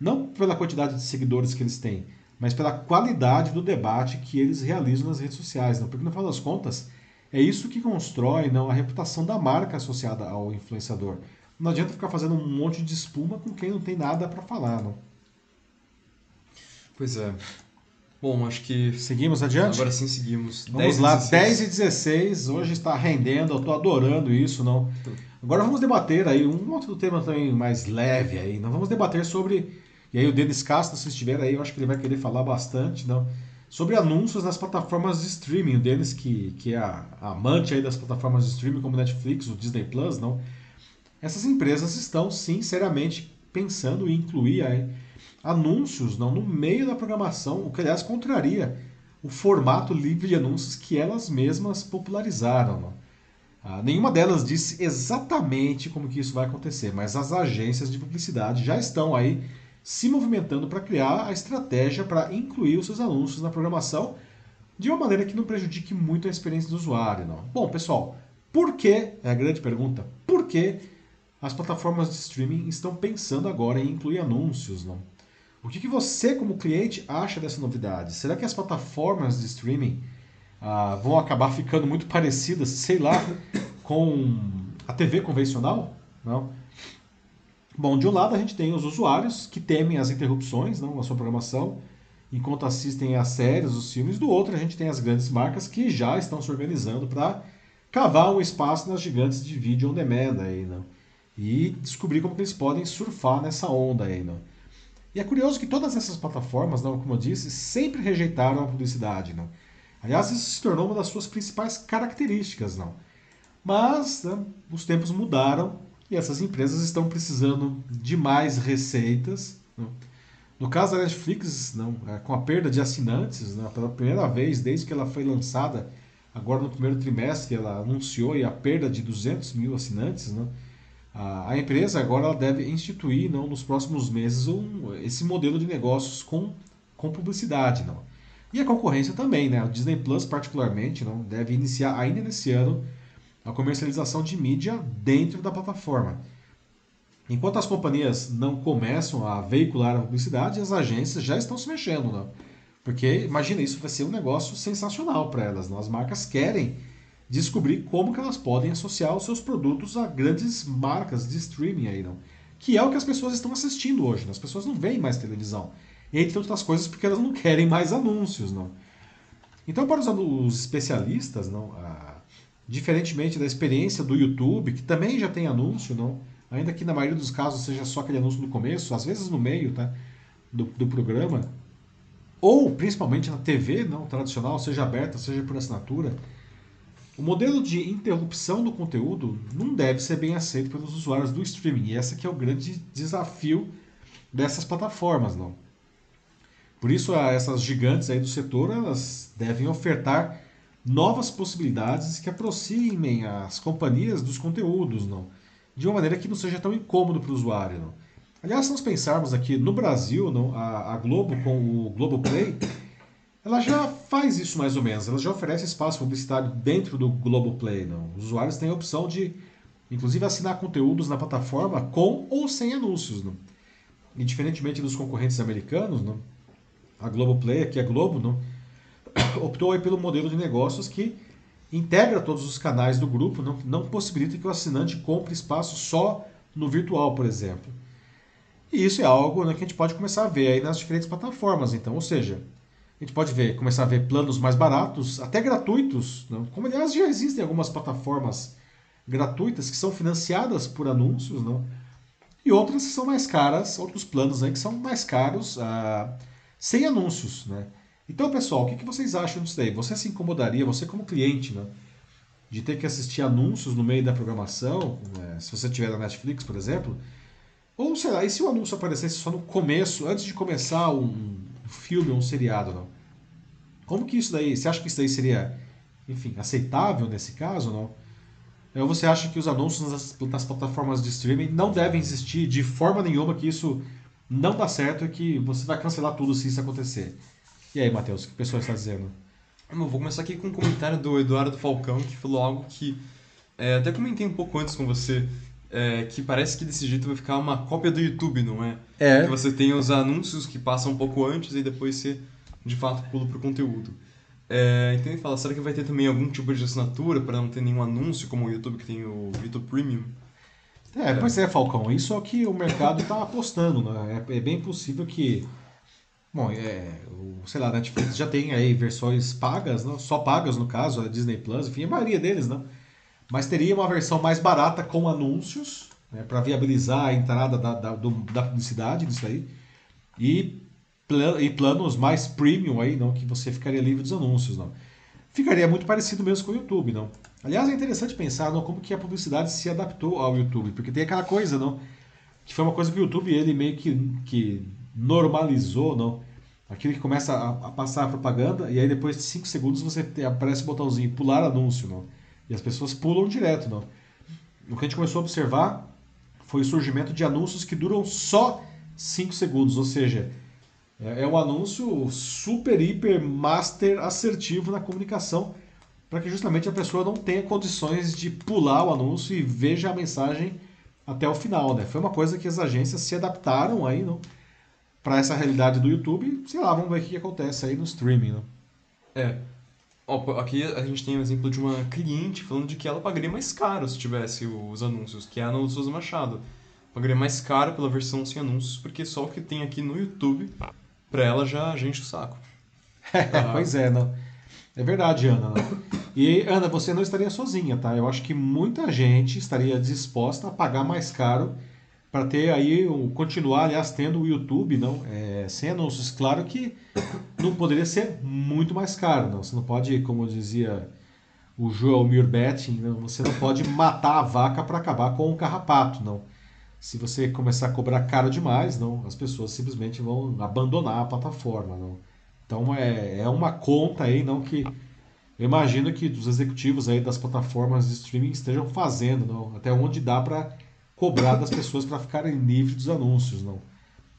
não pela quantidade de seguidores que eles têm, mas pela qualidade do debate que eles realizam nas redes sociais, não, porque no final das contas é isso que constrói não, a reputação da marca associada ao influenciador. Não adianta ficar fazendo um monte de espuma com quem não tem nada para falar. Não? Pois é. Bom, acho que. Seguimos adiante? Agora sim seguimos. Vamos 10 lá, 16. 10 e 16. Hoje está rendendo, eu estou adorando isso, não? Agora vamos debater aí um outro tema também mais leve aí. Nós vamos debater sobre. E aí o Denis Castro, se estiver aí, eu acho que ele vai querer falar bastante, não? sobre anúncios nas plataformas de streaming. O Denis, que, que é a, amante aí das plataformas de streaming como Netflix, o Disney Plus, não. Essas empresas estão sim seriamente pensando em incluir aí, anúncios não no meio da programação, o que aliás contraria o formato livre de anúncios que elas mesmas popularizaram. Não? Ah, nenhuma delas disse exatamente como que isso vai acontecer, mas as agências de publicidade já estão aí se movimentando para criar a estratégia para incluir os seus anúncios na programação de uma maneira que não prejudique muito a experiência do usuário. Não. Bom, pessoal, por que, é a grande pergunta, por que as plataformas de streaming estão pensando agora em incluir anúncios? Não? O que, que você, como cliente, acha dessa novidade? Será que as plataformas de streaming ah, vão acabar ficando muito parecidas, sei lá, com a TV convencional? Não? Bom, de um lado a gente tem os usuários que temem as interrupções não, na sua programação, enquanto assistem às séries, os filmes. Do outro, a gente tem as grandes marcas que já estão se organizando para cavar um espaço nas gigantes de vídeo on demand aí, não? e descobrir como eles podem surfar nessa onda aí. Não? E é curioso que todas essas plataformas, não, como eu disse, sempre rejeitaram a publicidade. Não? Aliás, isso se tornou uma das suas principais características. Não? Mas né, os tempos mudaram e essas empresas estão precisando de mais receitas. Não? No caso da Netflix, não, é, com a perda de assinantes, não, pela primeira vez desde que ela foi lançada, agora no primeiro trimestre, ela anunciou a perda de 200 mil assinantes. Não? A, empresa agora deve instituir não, nos próximos meses um, esse modelo de negócios com, com publicidade. Não. E a concorrência também, né? A Disney Plus, particularmente, não deve iniciar ainda nesse ano a comercialização de mídia dentro da plataforma. Enquanto as companhias não começam a veicular a publicidade, as agências já estão se mexendo, não? Porque imagina, isso vai ser um negócio sensacional para elas. Não? As marcas querem descobrir como que elas podem associar os seus produtos a grandes marcas de streaming aí, não? Que é o que as pessoas estão assistindo hoje. Né? As pessoas não veem mais televisão. Entre outras coisas porque elas não querem mais anúncios, não? Então, para os especialistas, não, diferentemente da experiência do YouTube, que também já tem anúncio, não? ainda que na maioria dos casos seja só aquele anúncio no começo, às vezes no meio tá, do, do programa, ou principalmente na TV não? Tradicional, seja aberta, seja por assinatura, o modelo de interrupção do conteúdo não deve ser bem aceito pelos usuários do streaming, e esse é o grande desafio dessas plataformas, não. Por isso, essas gigantes aí do setor, elas devem ofertar novas possibilidades que aproximem as companhias dos conteúdos, não de uma maneira que não seja tão incômodo para o usuário. Não. Aliás, se nós pensarmos aqui no Brasil, não, a, a Globo com o Globoplay, ela já faz isso mais ou menos. Ela já oferece espaço publicitário dentro do Globoplay. Não. Os usuários têm a opção de, inclusive, assinar conteúdos na plataforma com ou sem anúncios. Não. E diferentemente dos concorrentes americanos, não, a Globoplay, aqui a Globo, não, <coughs> optou pelo modelo de negócios que integra todos os canais do grupo, não, não possibilita que o assinante compre espaço só no virtual, por exemplo. E isso é algo né, que a gente pode começar a ver aí nas diferentes plataformas. Então, ou seja, a gente pode ver, começar a ver planos mais baratos, até gratuitos, não? como aliás já existem algumas plataformas gratuitas que são financiadas por anúncios, não? e outras que são mais caras, outros planos aí que são mais caros ah, sem anúncios. Né? Então, pessoal, o que, vocês acham disso daí? Você se incomodaria, você como cliente, né, de ter que assistir anúncios no meio da programação, né, se você tiver na Netflix, por exemplo? Ou, sei lá, e se o anúncio aparecesse só no começo, antes de começar um filme ou um seriado? Como que isso daí, você acha que isso daí seria, enfim, aceitável nesse caso, não? Ou você acha que os anúncios nas, nas plataformas de streaming não devem existir de forma nenhuma, que isso não dá certo e que você vai cancelar tudo se isso acontecer? E aí, Matheus, o que o pessoal está dizendo? Eu vou começar aqui com um comentário do Eduardo Falcão, que falou algo que é, até comentei um pouco antes com você, é, que parece que desse jeito vai ficar uma cópia do YouTube, não é? É. Que você tem os anúncios que passam um pouco antes e depois você, de fato, pula pro conteúdo. É, então ele fala, será que vai ter também algum tipo de assinatura para não ter nenhum anúncio, como o YouTube que tem o YouTube Premium? É, pois é, Falcão, isso é o que o mercado está apostando, né? É, é bem possível que Bom, é, o, sei lá, Netflix já tem aí versões pagas, não? só pagas no caso, a Disney Plus, enfim, a maioria deles, não. Mas teria uma versão mais barata com anúncios, né, para viabilizar a entrada da, da, do, da publicidade nisso aí. E, plan, e planos mais premium aí, não, que você ficaria livre dos anúncios, não. Ficaria muito parecido mesmo com o YouTube, não. Aliás, é interessante pensar não, como que a publicidade se adaptou ao YouTube, porque tem aquela coisa, não, que foi uma coisa que o YouTube ele meio que, que normalizou, não? Aquilo que começa a, a passar a propaganda e aí depois de 5 segundos você aparece o botãozinho pular anúncio, não? E as pessoas pulam direto, não. O que a gente começou a observar foi o surgimento de anúncios que duram só 5 segundos, ou seja, é, é um anúncio super, hiper, master assertivo na comunicação para que justamente a pessoa não tenha condições de pular o anúncio e veja a mensagem até o final, né? Foi uma coisa que as agências se adaptaram aí, não? Para essa realidade do YouTube, sei lá, vamos ver o que acontece aí no streaming, não? É. Ó, aqui a gente tem um exemplo de uma cliente falando de que ela pagaria mais caro se tivesse os anúncios, que é a Ana Souza Machado. Pagaria mais caro pela versão sem anúncios, porque só o que tem aqui no YouTube, pra ela já, já enche o saco. <laughs> Ah. pois é, não. É verdade, Ana. Não? E, Ana, você não estaria sozinha, tá? Eu acho que muita gente estaria disposta a pagar mais caro para ter aí, continuar, aliás, tendo o YouTube, não? É, sem anúncios. Claro que não poderia ser muito mais caro, não. Você não pode, como dizia o Joel não, você não pode matar a vaca para acabar com o carrapato, não. Se você começar a cobrar caro demais, não, as pessoas simplesmente vão abandonar a plataforma, não. Então é, é uma conta aí, não que eu imagino que os executivos aí das plataformas de streaming estejam fazendo, não, até onde dá para cobrar das pessoas para ficarem livres dos anúncios, não.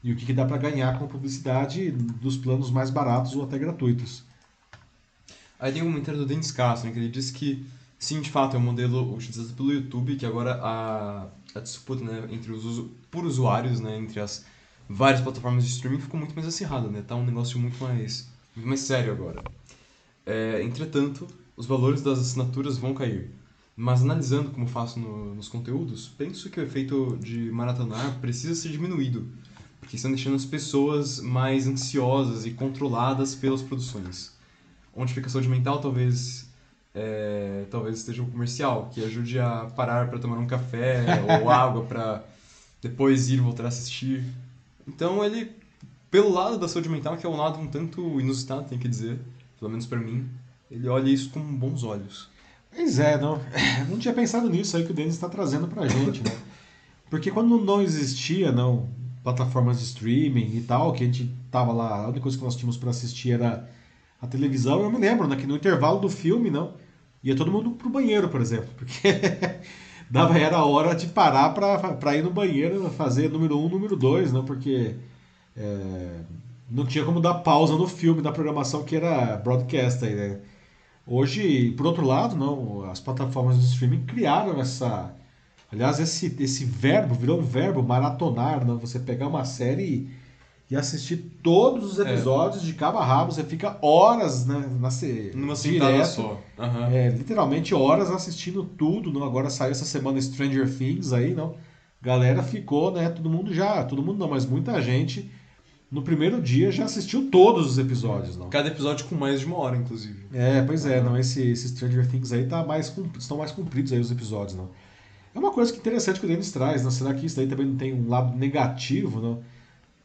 E o que, que dá para ganhar com publicidade dos planos mais baratos ou até gratuitos. Aí tem um comentário do Denis Castro, né, que ele diz que sim, de fato, é um modelo utilizado pelo YouTube, que agora a, a disputa né, entre os por usuários, né, entre as várias plataformas de streaming ficou muito mais acirrada, né? Tá um negócio muito mais, muito mais sério agora. É, entretanto, os valores das assinaturas vão cair. Mas analisando como faço no, nos conteúdos, penso que o efeito de maratonar precisa ser diminuído, porque estão deixando as pessoas mais ansiosas e controladas pelas produções. Onde fica a saúde mental talvez é, talvez esteja um comercial que ajude a parar para tomar um café <laughs> ou água para depois ir voltar a assistir. Então ele, pelo lado da saúde mental, que é um lado um tanto inusitado, tem que dizer, pelo menos para mim, ele olha isso com bons olhos. Pois é, não, <laughs> não tinha pensado nisso aí que o Denis está trazendo para a gente, né? Porque quando não existia, não, plataformas de streaming e tal, que a gente tava lá, a única coisa que nós tínhamos para assistir era a televisão, eu me lembro, né, que no intervalo do filme, não, ia todo mundo pro banheiro, por exemplo, <laughs> porque dava era a hora de parar para ir no banheiro, fazer número um, número dois, não, porque é, não tinha como dar pausa no filme da programação que era broadcast aí, né? Hoje, por outro lado, não, as plataformas de streaming criaram essa. Aliás, esse, esse verbo virou um verbo maratonar, não? Você pegar uma série e, assistir todos os é. episódios é. de cabo a rabo, você fica horas né, na Numa direto, só. Uhum. É, literalmente horas assistindo tudo. Não? Agora saiu essa semana Stranger Things aí, não? Galera ficou, né? Todo mundo já. Todo mundo não, mas muita gente no primeiro dia já assistiu todos os episódios, não? Cada episódio com mais de uma hora, inclusive. É, pois é, não, esse, esse Stranger Things aí tá mais, estão mais compridos aí os episódios, não? É uma coisa que interessante que o Denis traz, não? Será que isso aí também não tem um lado negativo, não?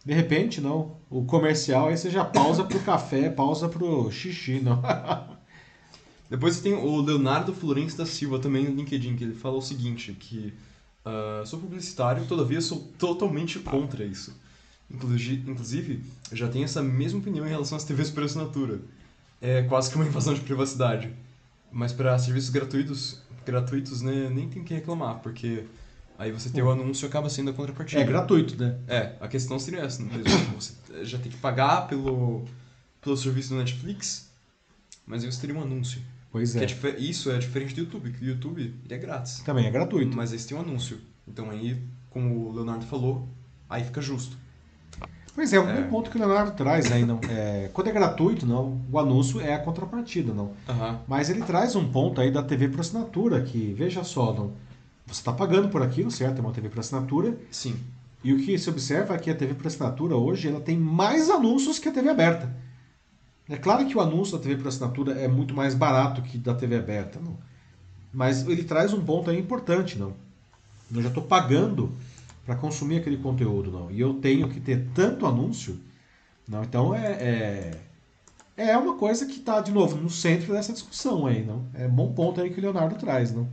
De repente, não, o comercial aí você já pausa pro café, pausa pro xixi, não? <laughs> Depois tem o Leonardo Florencio da Silva também no LinkedIn, que ele fala o seguinte, que uh, sou publicitário, todavia sou totalmente contra isso. Inclusive, eu já tenho essa mesma opinião em relação às TVs por assinatura. É quase que uma <laughs> invasão de privacidade. Mas para serviços gratuitos, gratuitos né, nem tem que reclamar, porque aí você ter o anúncio acaba sendo a contrapartida. É gratuito, né? É, a questão seria essa. Né? Você já tem que pagar pelo, pelo serviço do Netflix, mas aí você teria um anúncio. Pois é. é isso é diferente do YouTube, que o YouTube é grátis. Também é gratuito. Mas aí você tem um anúncio. Então aí, como o Leonardo falou, aí fica justo. Pois é, um é. ponto que o Leonardo traz aí, não. É, quando é gratuito, não, o anúncio é a contrapartida, não. Uhum. Mas ele traz um ponto aí da TV por assinatura, que, veja só, não, você está pagando por aquilo, certo? É uma TV por assinatura. Sim. E o que se observa é que a TV por assinatura hoje ela tem mais anúncios que a TV aberta. É claro que o anúncio da TV por assinatura é muito mais barato que da TV aberta, não. Mas ele traz um ponto aí importante, não. Eu já estou pagando para consumir aquele conteúdo, não. E eu tenho que ter tanto anúncio, não. Então é é, é uma coisa que está de novo no centro dessa discussão aí, não. É um bom ponto aí que o Leonardo traz, não.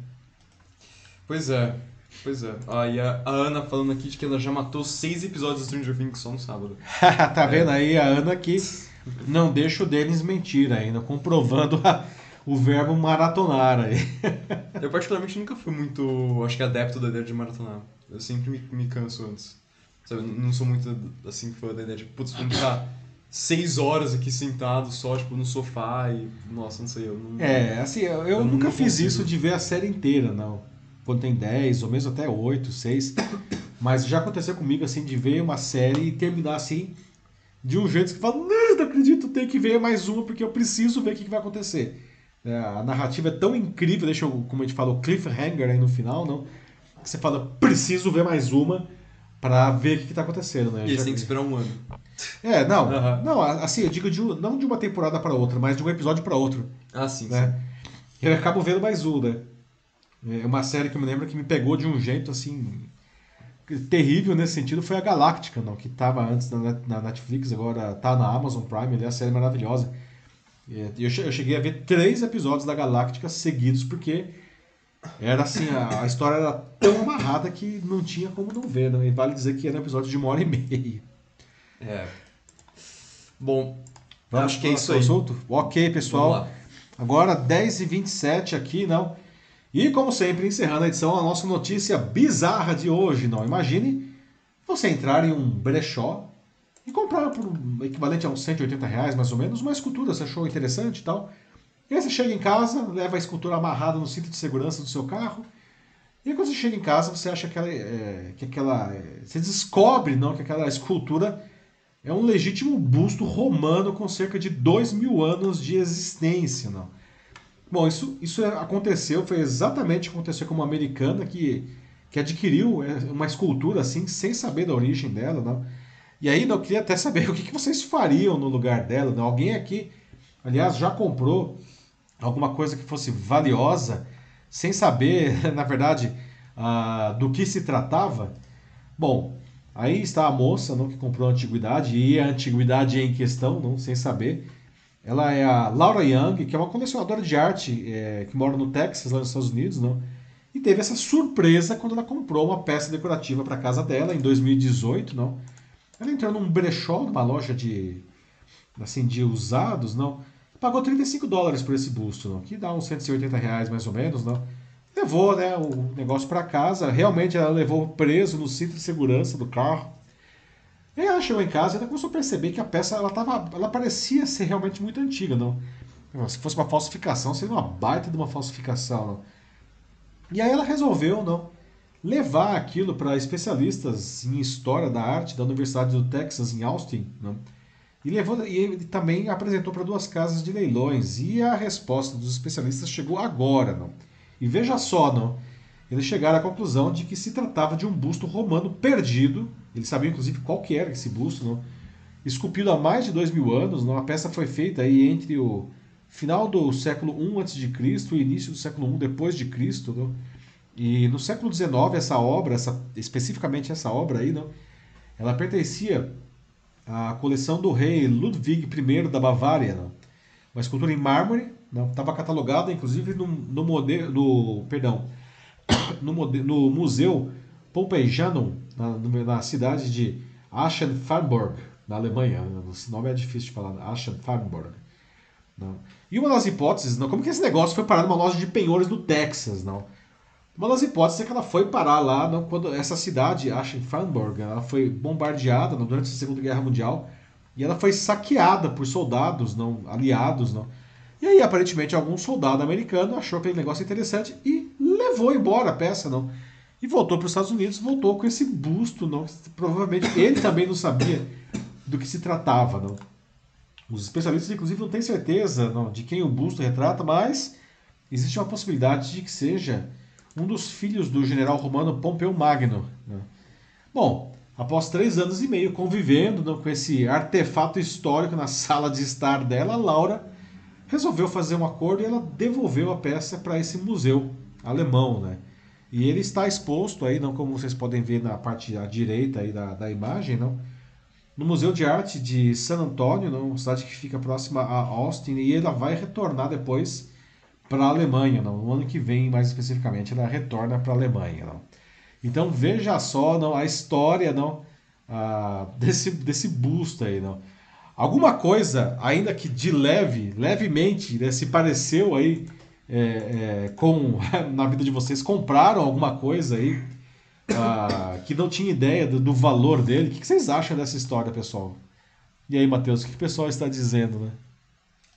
Pois é. Pois é. Ah, e a, a, Ana falando aqui de que ela já matou seis episódios de Stranger Things só no sábado. <laughs> tá vendo é. aí a Ana que não deixa o Denis mentir ainda, comprovando a, o verbo maratonar aí. Eu particularmente nunca fui muito, acho que adepto da ideia de maratonar. Eu sempre me, me canso antes. Sabe, eu não sou muito, assim, fã da ideia de, putz, vamos ficar seis horas aqui sentado só, tipo, no sofá e, nossa, não sei, eu não... É, assim, eu, eu nunca fiz consigo. isso de ver a série inteira, não. Quando tem 10, ou mesmo até 8, 6. Mas já aconteceu comigo, assim, de ver uma série e terminar, assim, de um jeito que fala, não, não acredito, tem que ver mais uma, porque eu preciso ver o que, que vai acontecer. É, a narrativa é tão incrível, deixa eu, como a gente fala, o cliffhanger aí no final, não? Que você fala, preciso ver mais uma pra ver o que, que tá acontecendo, né? E eles Já- têm que esperar um ano. É, não, Aham. não, assim, eu digo de, não de uma temporada pra outra, mas de um episódio pra outro Ah, sim, sim. né? Eu acabo vendo mais um, né? É uma série que eu me lembro que me pegou de um jeito assim terrível nesse sentido foi a Galáctica, não, que estava antes na, Net- na Netflix, agora tá na Amazon Prime, ali, a série maravilhosa. É, Eu che- eu cheguei a ver três episódios da Galáctica seguidos porque era assim, a, a história era tão amarrada que não tinha como não ver, né? E vale dizer que era um episódio de uma hora e meia. É. Bom, Vamos acho que é isso aí. assunto? Ok, pessoal. Agora 10h27 aqui, não? E como sempre, encerrando a edição, a nossa notícia bizarra de hoje, não? Imagine você entrar em um brechó e comprar por um equivalente a uns 180 reais, mais ou menos, uma escultura, você achou interessante e tal. Aí você chega em casa, leva a escultura amarrada no cinto de segurança do seu carro. E quando você chega em casa, você acha que, ela, é, que aquela. é, você descobre não, que aquela escultura é um legítimo busto romano com cerca de dois mil anos de existência. Não? Bom, isso, isso aconteceu, foi exatamente o que aconteceu com uma americana que, que adquiriu é, uma escultura assim, sem saber da origem dela. Não? E aí não, eu queria até saber <laughs> o que, que vocês fariam no lugar dela. Não? Alguém aqui, aliás, já comprou alguma coisa que fosse valiosa, sem saber, <laughs> na verdade, ah, do que se tratava? Bom, Aí está a moça não, que comprou a antiguidade, e a antiguidade em questão, não, sem saber. Ela é a Laura Young, que é uma colecionadora de arte é, que mora no Texas, lá nos Estados Unidos, não? E teve essa surpresa quando ela comprou uma peça decorativa para casa dela em 2018, não? Ela entrou num brechó, numa loja de assim de usados, não? Pagou 35 dólares por esse busto, não? Que dá uns 180 reais mais ou menos, não? levou né, o negócio para casa. Realmente ela levou preso no cinto de segurança do carro. E ela chegou em casa e ela começou a perceber que a peça ela, tava, ela parecia ser realmente muito antiga. não Se fosse uma falsificação, seria uma baita de uma falsificação. Não? E aí ela resolveu não levar aquilo para especialistas em história da arte da Universidade do Texas, em Austin. Não? E, levou, e ele também apresentou para duas casas de leilões. E a resposta dos especialistas chegou agora. não e veja só, não. Eles chegaram à conclusão de que se tratava de um busto romano perdido. Eles sabiam, inclusive, qual que era esse busto, não? Esculpido há mais de dois mil anos. Não? A peça foi feita aí entre o final do século I a.C. e início do século I depois de Cristo. Não? E no século XIX, essa obra, essa, especificamente essa obra aí, não? ela pertencia à coleção do rei Ludwig I da Bavária. Não? Uma escultura em mármore, estava catalogada inclusive no, no, modelo, no perdão, <coughs> no, no museu Pompeijanum na, na cidade de Aschenfarnburg na Alemanha esse nome é difícil de falar Aschenfarnburg não. e uma das hipóteses não como que esse negócio foi parar numa loja de penhores do Texas não uma das hipóteses é que ela foi parar lá não, quando essa cidade Aschenfarnburg ela foi bombardeada durante a Segunda Guerra Mundial e ela foi saqueada por soldados não aliados não e aí, aparentemente, algum soldado americano achou aquele negócio interessante e levou embora a peça, não. E voltou para os Estados Unidos, voltou com esse busto, não. Provavelmente ele também não sabia do que se tratava, não. Os especialistas, inclusive, não têm certeza não, de quem o busto retrata, mas existe uma possibilidade de que seja um dos filhos do general romano Pompeu Magno. Né? Bom, após três anos e meio convivendo não, com esse artefato histórico na sala de estar dela, Laura resolveu fazer um acordo e ela devolveu a peça para esse museu alemão, né? E ele está exposto aí, não como vocês podem ver na parte à direita aí da, da imagem, não? No Museu de Arte de San Antônio, não? Cidade que fica próxima a Austin, e ela vai retornar depois para a Alemanha, não? No ano que vem, mais especificamente, ela retorna para a Alemanha, não? Então veja só, não? A história, não? Desse, desse busto aí, não? alguma coisa, ainda que de leve, levemente, né, se pareceu aí é, é, com <laughs> na vida de vocês, compraram alguma coisa aí ah, que não tinha ideia do, do valor dele. O que, que vocês acham dessa história, pessoal? E aí, Matheus, o que o pessoal está dizendo, né?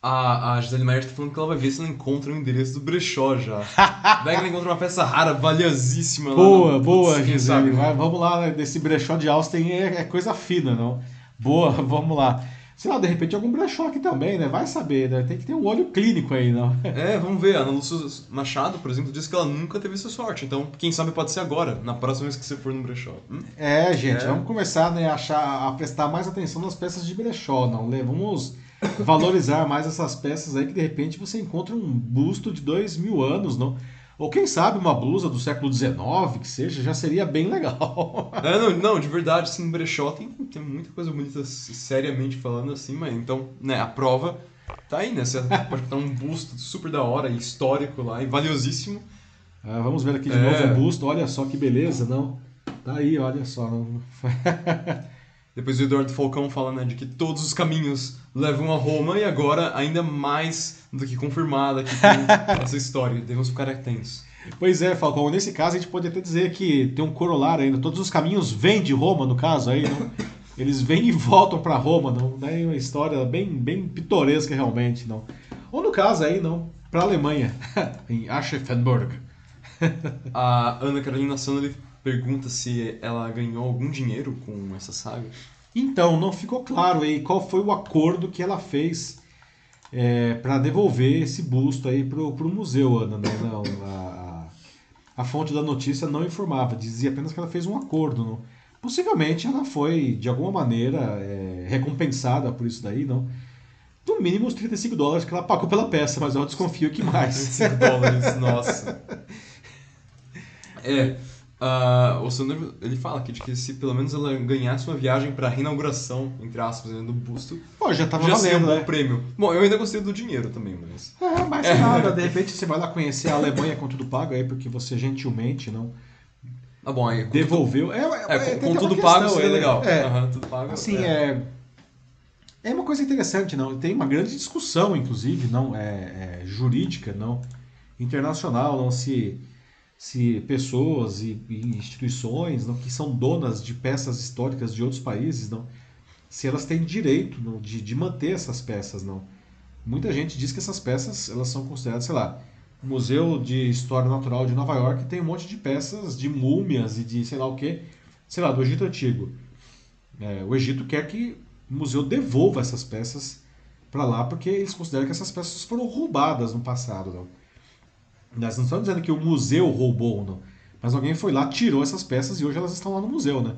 A, a Gisele Maier tá falando que ela vai ver se ela encontra o endereço do brechó já. <laughs> vai que ela encontra uma peça rara, valiosíssima lá. Boa, no- boa, quem Gisele. né? Vai, vamos lá, né? desse brechó de Austin é, é coisa fina, não? Boa, <laughs> vamos lá. Sei lá, de repente algum brechó aqui também, né? Vai saber, né? Tem que ter um olho clínico aí, não? <laughs> É, vamos ver. A Ana Lúcia Machado, por exemplo, disse que ela nunca teve essa sorte. Então, quem sabe pode ser agora, na próxima vez que você for no brechó. Hum? É, gente, É. vamos começar né, a, achar, a prestar mais atenção nas peças de brechó, não? né? Vamos valorizar mais essas peças aí que de repente você encontra um busto de dois mil anos, não? Ou quem sabe uma blusa do século XIX, que seja, já seria bem legal. <laughs> É, não, não, de verdade, assim, no brechó tem, tem muita coisa bonita, seriamente falando assim, mas então, né, a prova tá aí, né? Você <laughs> pode botar um busto super da hora, histórico lá, e valiosíssimo. Ah, vamos ver aqui de É. novo o busto, olha só que beleza, não? Tá aí, olha só. não? <laughs> Depois o Eduardo Falcão fala, né, de que todos os caminhos levam a Roma, e agora, ainda mais do que confirmada com essa história. Devemos ficar atentos. Pois é, Falcão, nesse caso a gente pode até dizer que tem um corolário ainda. Todos os caminhos vêm de Roma, no caso aí, não? Eles vêm e voltam para Roma, não? Daí uma história bem, bem pitoresca realmente, não? Ou no caso aí, não? Para Alemanha, <laughs> em Aschaffenburg. A Ana Carolina Sandler pergunta se ela ganhou algum dinheiro com essa saga. Então, não ficou claro aí qual foi o acordo que ela fez para devolver esse busto aí pro, pro museu, Ana. Né? Não, a, a, fonte da notícia não informava, dizia apenas que ela fez um acordo. Não? Possivelmente ela foi, de alguma maneira, é, recompensada por isso daí, não? No mínimo os 35 dólares que ela pagou pela peça, mas eu desconfio que mais. 5 dólares, <laughs> nossa. É, ah, o Sandro, ele fala aqui de que se pelo menos ela ganhasse uma viagem pra reinauguração, entre aspas, né, do busto, Pô, já tava já seria um valendo, bom né? prêmio. Bom, eu ainda gostei do dinheiro também, mas... É, mas nada, de repente você vai lá conhecer a Alemanha com tudo pago aí, porque você gentilmente não Ah, bom, aí... com devolveu. É, É, tem com, tudo questão pago seria aí, né? legal. É, Aham, tudo pago. assim, é. é. É uma coisa interessante, não? Tem uma grande discussão, inclusive, não é, é, jurídica, não internacional, não se se pessoas e, e instituições, não, que são donas de peças históricas de outros países, não, se elas têm direito não, de, de manter essas peças, não. Muita gente diz que essas peças elas são consideradas, sei lá, o Museu de História Natural de Nova York tem um monte de peças de múmias e de sei lá o que, sei lá, do Egito Antigo. É, o Egito quer que o museu devolva essas peças para lá porque eles consideram que essas peças foram roubadas no passado. Não? Nós não estamos dizendo que o museu roubou, não. Mas alguém foi lá, tirou essas peças e hoje elas estão lá no museu, né?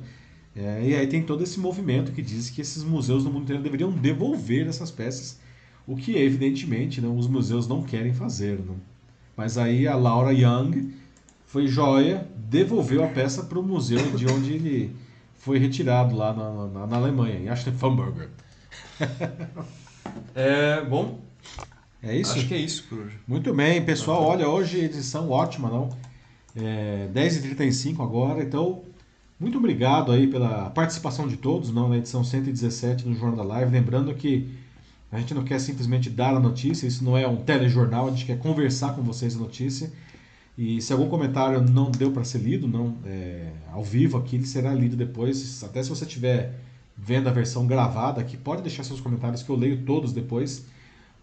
É, e aí tem todo esse movimento que diz que esses museus no mundo inteiro deveriam devolver essas peças, o que evidentemente não, os museus não querem fazer. Não? Mas aí a Laura Young foi joia, devolveu a peça para o museu de onde ele foi retirado lá na, na, na Alemanha, em Aschaffenburg. <laughs> É, bom, É isso? acho que é isso por hoje. Muito bem, pessoal. Olha, hoje edição ótima, não? É, 10h35 agora, então muito obrigado aí pela participação de todos, não, na edição 117 do Jornal da Live. Lembrando que a gente não quer simplesmente dar a notícia, isso não é um telejornal, a gente quer conversar com vocês a notícia. E se algum comentário não deu para ser lido, não é, ao vivo aqui, ele será lido depois. Até se você estiver vendo a versão gravada aqui, pode deixar seus comentários que eu leio todos depois.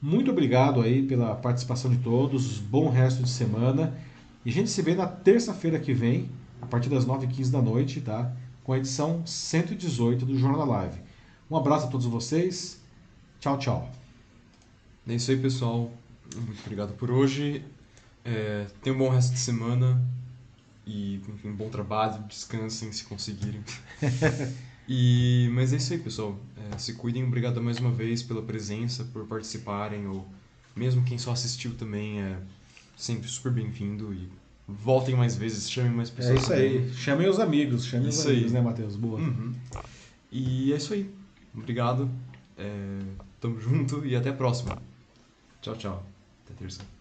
Muito obrigado aí pela participação de todos, bom resto de semana. E a gente se vê na terça-feira que vem, a partir das 9h15 da noite, tá? Com a edição 118 do Jornal da Live. Um abraço a todos vocês. Tchau, tchau. É isso aí, pessoal. Muito obrigado por hoje. É, tenham um bom resto de semana. E, enfim, bom trabalho. Descansem se conseguirem. <laughs> e, mas é isso aí, pessoal. É, se cuidem. Obrigado mais uma vez pela presença, por participarem. Ou mesmo quem só assistiu também é sempre super bem-vindo. E voltem mais vezes, chamem mais É pessoas. isso também. aí. Chamem os amigos, chamem os Isso aí. amigos, né, Matheus? Boa. Uhum. E é isso aí. Obrigado. É, tamo junto e até a próxima. Tchau, tchau. Até terça.